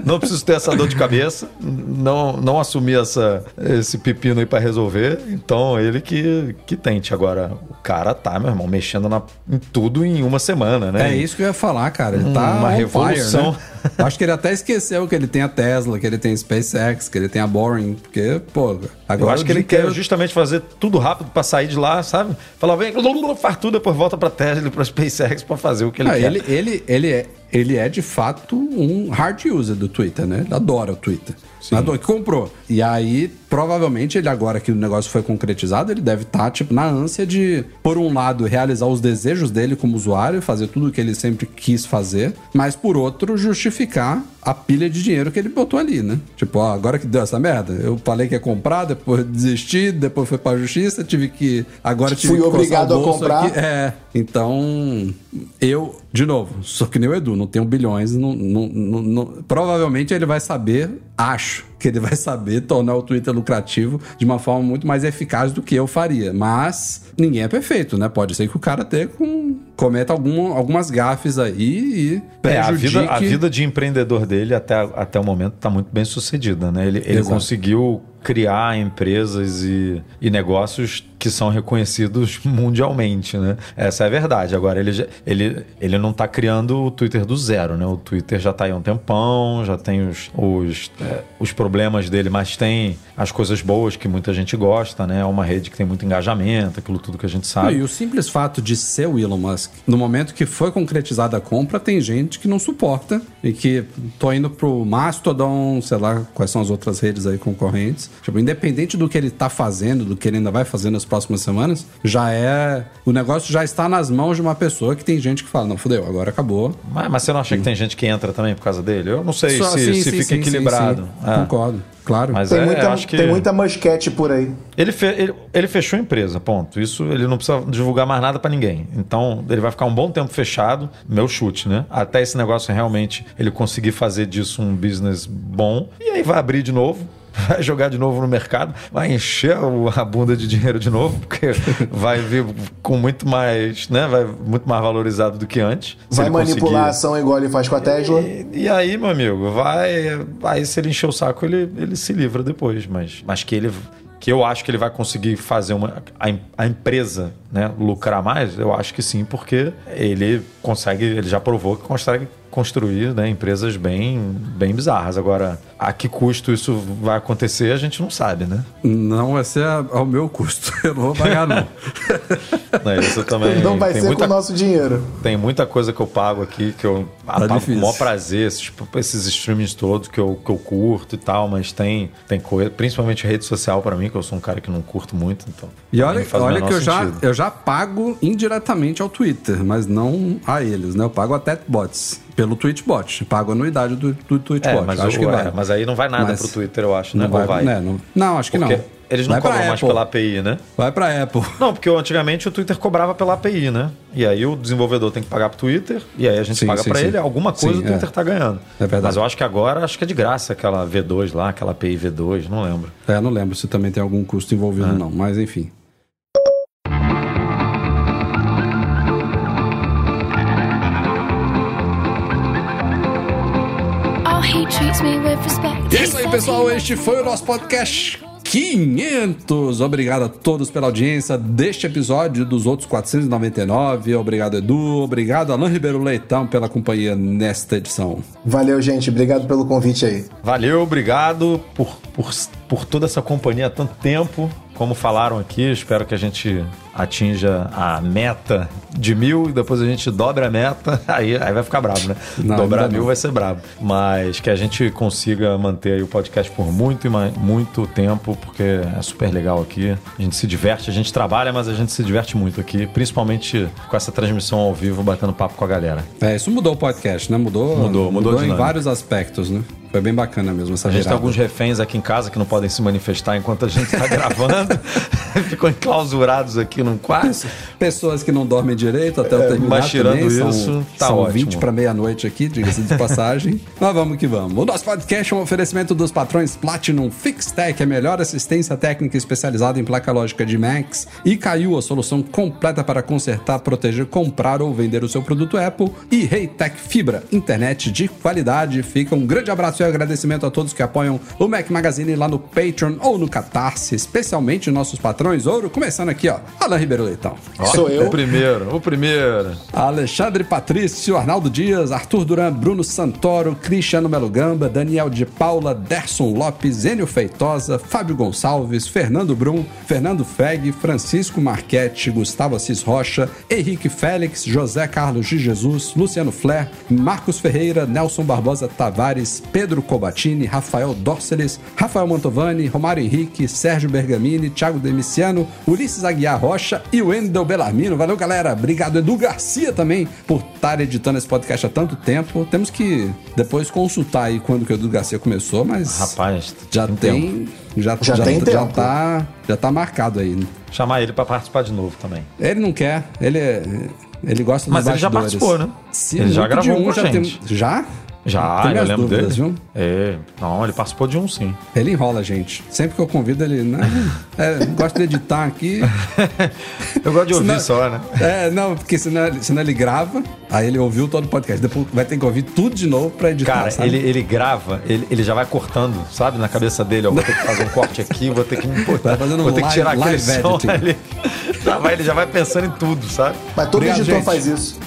não preciso ter essa dor de cabeça, não, não assumir essa, esse pepino aí para resolver. Então, ele que, que tente. Agora, o cara tá, meu irmão, mexendo na- em tudo em uma semana, né? É isso que eu ia falar, cara. Ele tá Uma revolução. Fire, né? [LAUGHS] Acho que ele até esqueceu que ele tem a Tesla, que ele tem a SpaceX, que ele tem a Boring, porque, pô, agora Eu acho que ele quer justamente fazer tudo rápido para sair de lá, sabe? Falar, vem, faz tudo, depois volta pra Tesla e pra SpaceX para fazer o que ele Ah, quer. ele, ele, ele, é, ele é de fato um hard user do Twitter, né? Ele adora o Twitter. Adora, que comprou. E aí, provavelmente, ele agora que o negócio foi concretizado, ele deve estar, tipo, na ânsia de, por um lado, realizar os desejos dele como usuário, fazer tudo o que ele sempre quis fazer, mas por outro, justificar a pilha de dinheiro que ele botou ali, né? Tipo, ó, agora que deu essa merda, eu falei que ia comprar, depois desisti, depois foi pra justiça, tive que. Agora tive Fui que obrigado a comprar. aqui. É, então, eu, de novo, sou que nem o Edu, não tenho bilhões, não, não- não- provavelmente ele vai saber, acho que ele vai saber tornar o Twitter lucrativo de uma forma muito mais eficaz do que eu faria, mas ninguém é perfeito, né? Pode ser que o cara até com, cometa algum, algumas gafes aí e É, a vida, a vida de empreendedor dele até, até o momento está muito bem sucedida, né? Ele, ele Exato. conseguiu criar empresas e, e negócios que são reconhecidos [LAUGHS] mundialmente, né? Essa é a verdade. Agora, ele, ele, ele não está criando o Twitter do zero, né? O Twitter já está aí há um tempão, já tem os, os, é, os problemas dele, mas tem as coisas boas que muita gente gosta, né? É uma rede que tem muito engajamento, aquilo tudo que a gente sabe. E o simples fato de ser o Elon Musk, no momento que foi concretizada a compra, tem gente que não suporta e que tô indo pro Mastodon, sei lá quais são as outras redes aí concorrentes. Tipo, independente do que ele tá fazendo, do que ele ainda vai fazer nas próximas semanas, já é. O negócio já está nas mãos de uma pessoa que tem gente que fala: não, fudeu, agora acabou. Mas, mas você não acha que tem gente que entra também por causa dele? Eu não sei Só- se, sim, se sim, fica sim, equilibrado. sim. É. Concordo, claro. Mas Tem, é, muita, acho que tem muita masquete por aí. ele, fe- ele, ele fechou a empresa, ponto. Isso ele não precisa divulgar mais nada pra ninguém. Então ele vai ficar um bom tempo fechado, meu chute, né? Até esse negócio realmente ele conseguir fazer disso um business bom e aí vai abrir de novo. Vai jogar de novo no mercado, vai encher a bunda de dinheiro de novo, porque vai vir com muito mais, né? Vai muito mais valorizado do que antes. Vai manipular a conseguir- ação igual ele faz com a Tesla. e, e aí, meu amigo, vai. Aí se ele encher o saco, ele, ele se livra depois. Mas, mas que ele. Que eu acho que ele vai conseguir fazer uma, a, a empresa né, lucrar mais, eu acho que sim, porque ele consegue, ele já provou que consegue construir né, empresas bem, bem bizarras. Agora, a que custo isso vai acontecer, a gente não sabe, né? Não vai ser a- ao meu custo. [LAUGHS] Eu não vou pagar, não. [LAUGHS] Né, Isso também. Não vai tem ser muita, com o nosso dinheiro. Tem muita coisa que eu pago aqui que eu pago com o maior prazer, esses, esses streamings todos que eu, que eu curto e tal, mas tem, tem coisa, principalmente rede social pra mim, que eu sou um cara que não curto muito, então. E olha, não olha que eu já, eu já pago indiretamente ao Twitter, mas não a eles, né? Eu pago a Tetbots pelo Tweetbot. Pago a anuidade do, do Tweetbot. É, mas, acho o- que é, vai. mas aí não vai nada Mas pro Twitter, eu acho, né? Não vai, vai? né, não, não, acho que Porque não. eles não Vai cobram mais pela API, né? Vai pra Apple. Não, porque antigamente o Twitter cobrava pela API, né? E aí o desenvolvedor tem que pagar pro Twitter, e aí a gente Sim, paga sim. ele, alguma coisa Sim, o Twitter é. tá ganhando. É verdade. Mas eu acho que agora, acho que é de graça aquela V2 lá, aquela API V2, não lembro. É, não lembro se também tem algum custo envolvido, Ah. não. Mas enfim. Isso aí, pessoal. Este foi o nosso podcast 500. Obrigado a todos pela audiência deste episódio e dos outros 499. Obrigado, Edu. Obrigado, Alain Ribeiro Leitão, pela companhia nesta edição. Valeu, gente. Obrigado pelo convite aí. Valeu, obrigado por, por, por toda essa companhia há tanto tempo. Como falaram aqui, espero que a gente atinja a meta de mil e depois a gente dobra a meta, [LAUGHS] aí, aí vai ficar bravo, né? Não, Dobrar mil não. vai ser bravo. Mas que a gente consiga manter aí o podcast por muito e muito tempo, porque é super legal aqui. A gente se diverte, a gente trabalha, mas a gente se diverte muito aqui, principalmente com essa transmissão ao vivo, batendo papo com a galera. É, isso mudou o podcast, né? Mudou, Mudou, mudou a em vários aspectos, né? Foi bem bacana mesmo essa A gente tem alguns reféns aqui em casa que não podem se manifestar enquanto a gente tá [LAUGHS] gravando. [LAUGHS] Ficam enclausurados aqui num quarto. Pessoas que não dormem direito até o É, terminar mas tirando também, são, isso, tá são ótimo. 20 para meia-noite aqui, diga-se de passagem. [LAUGHS] mas vamos que vamos. O nosso podcast é um oferecimento dos patrões Platinum FixTech, a melhor assistência técnica especializada em placa lógica de Macs, e Caiu, a solução completa para consertar, proteger, comprar ou vender o seu produto Apple, e Reitec Fibra, internet de qualidade. Fica um grande abraço e agradecimento a todos que apoiam o Mac Magazine lá no Patreon ou no Catarse, especialmente nossos patrões ouro, começando aqui, ó, Alan Ribeiro Leitão. Sou eu. [LAUGHS] O primeiro, o primeiro. Alexandre Patrício, Arnaldo Dias, Arthur Duran, Bruno Santoro, Cristiano Melo Gamba, Daniel de Paula, Derson Lopes, Enio Feitosa, Fábio Gonçalves, Fernando Brum, Fernando Feg, Francisco Marchetti, Gustavo Assis Rocha, Henrique Félix, José Carlos de Jesus, Luciano Flair, Marcos Ferreira, Nelson Barbosa Tavares, Pedro Cobatini, Rafael Dórceles, Rafael Mantovani, Romário Henrique, Sérgio Bergamini, Thiago Demiciano, Ulisses Aguiar Rocha e Wendel Bellarmino. Valeu, galera. Obrigado, Edu Garcia, também, por estar editando esse podcast há tanto tempo. Temos que depois consultar aí quando que o Edu Garcia começou, mas Rapaz, já tem tem. Já, Já já, tem já tá, já tá marcado aí. né? Chamar ele pra participar de novo também. Ele não quer, ele é- ele gosta dos Mas ele já bastidores. participou, né? Se Ele já gravou um, com a já gente. tem- Já? Já, Tem eu lembro dúvidas, dele. viu? É, não, ele participou de um sim. Ele enrola gente. Sempre que eu convido ele, né? É, gosto de editar aqui. [LAUGHS] Eu gosto de ouvir Senão- só, né? É, não, porque senão, ele- senão ele grava, aí ele ouviu todo o podcast. Depois vai ter que ouvir tudo de novo pra editar. Cara, sabe? ele, ele grava, ele, ele já vai cortando, sabe? Na cabeça dele, ó, vou ter que fazer um corte aqui, vou ter que, [LAUGHS] fazendo vou um ter que tirar live- aquele live som editing. [LAUGHS] ali. Já vai, ele já vai pensando em tudo, sabe? Mas todo Obrigado, editor gente. faz isso.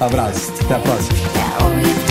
Abraço. Até a próxima.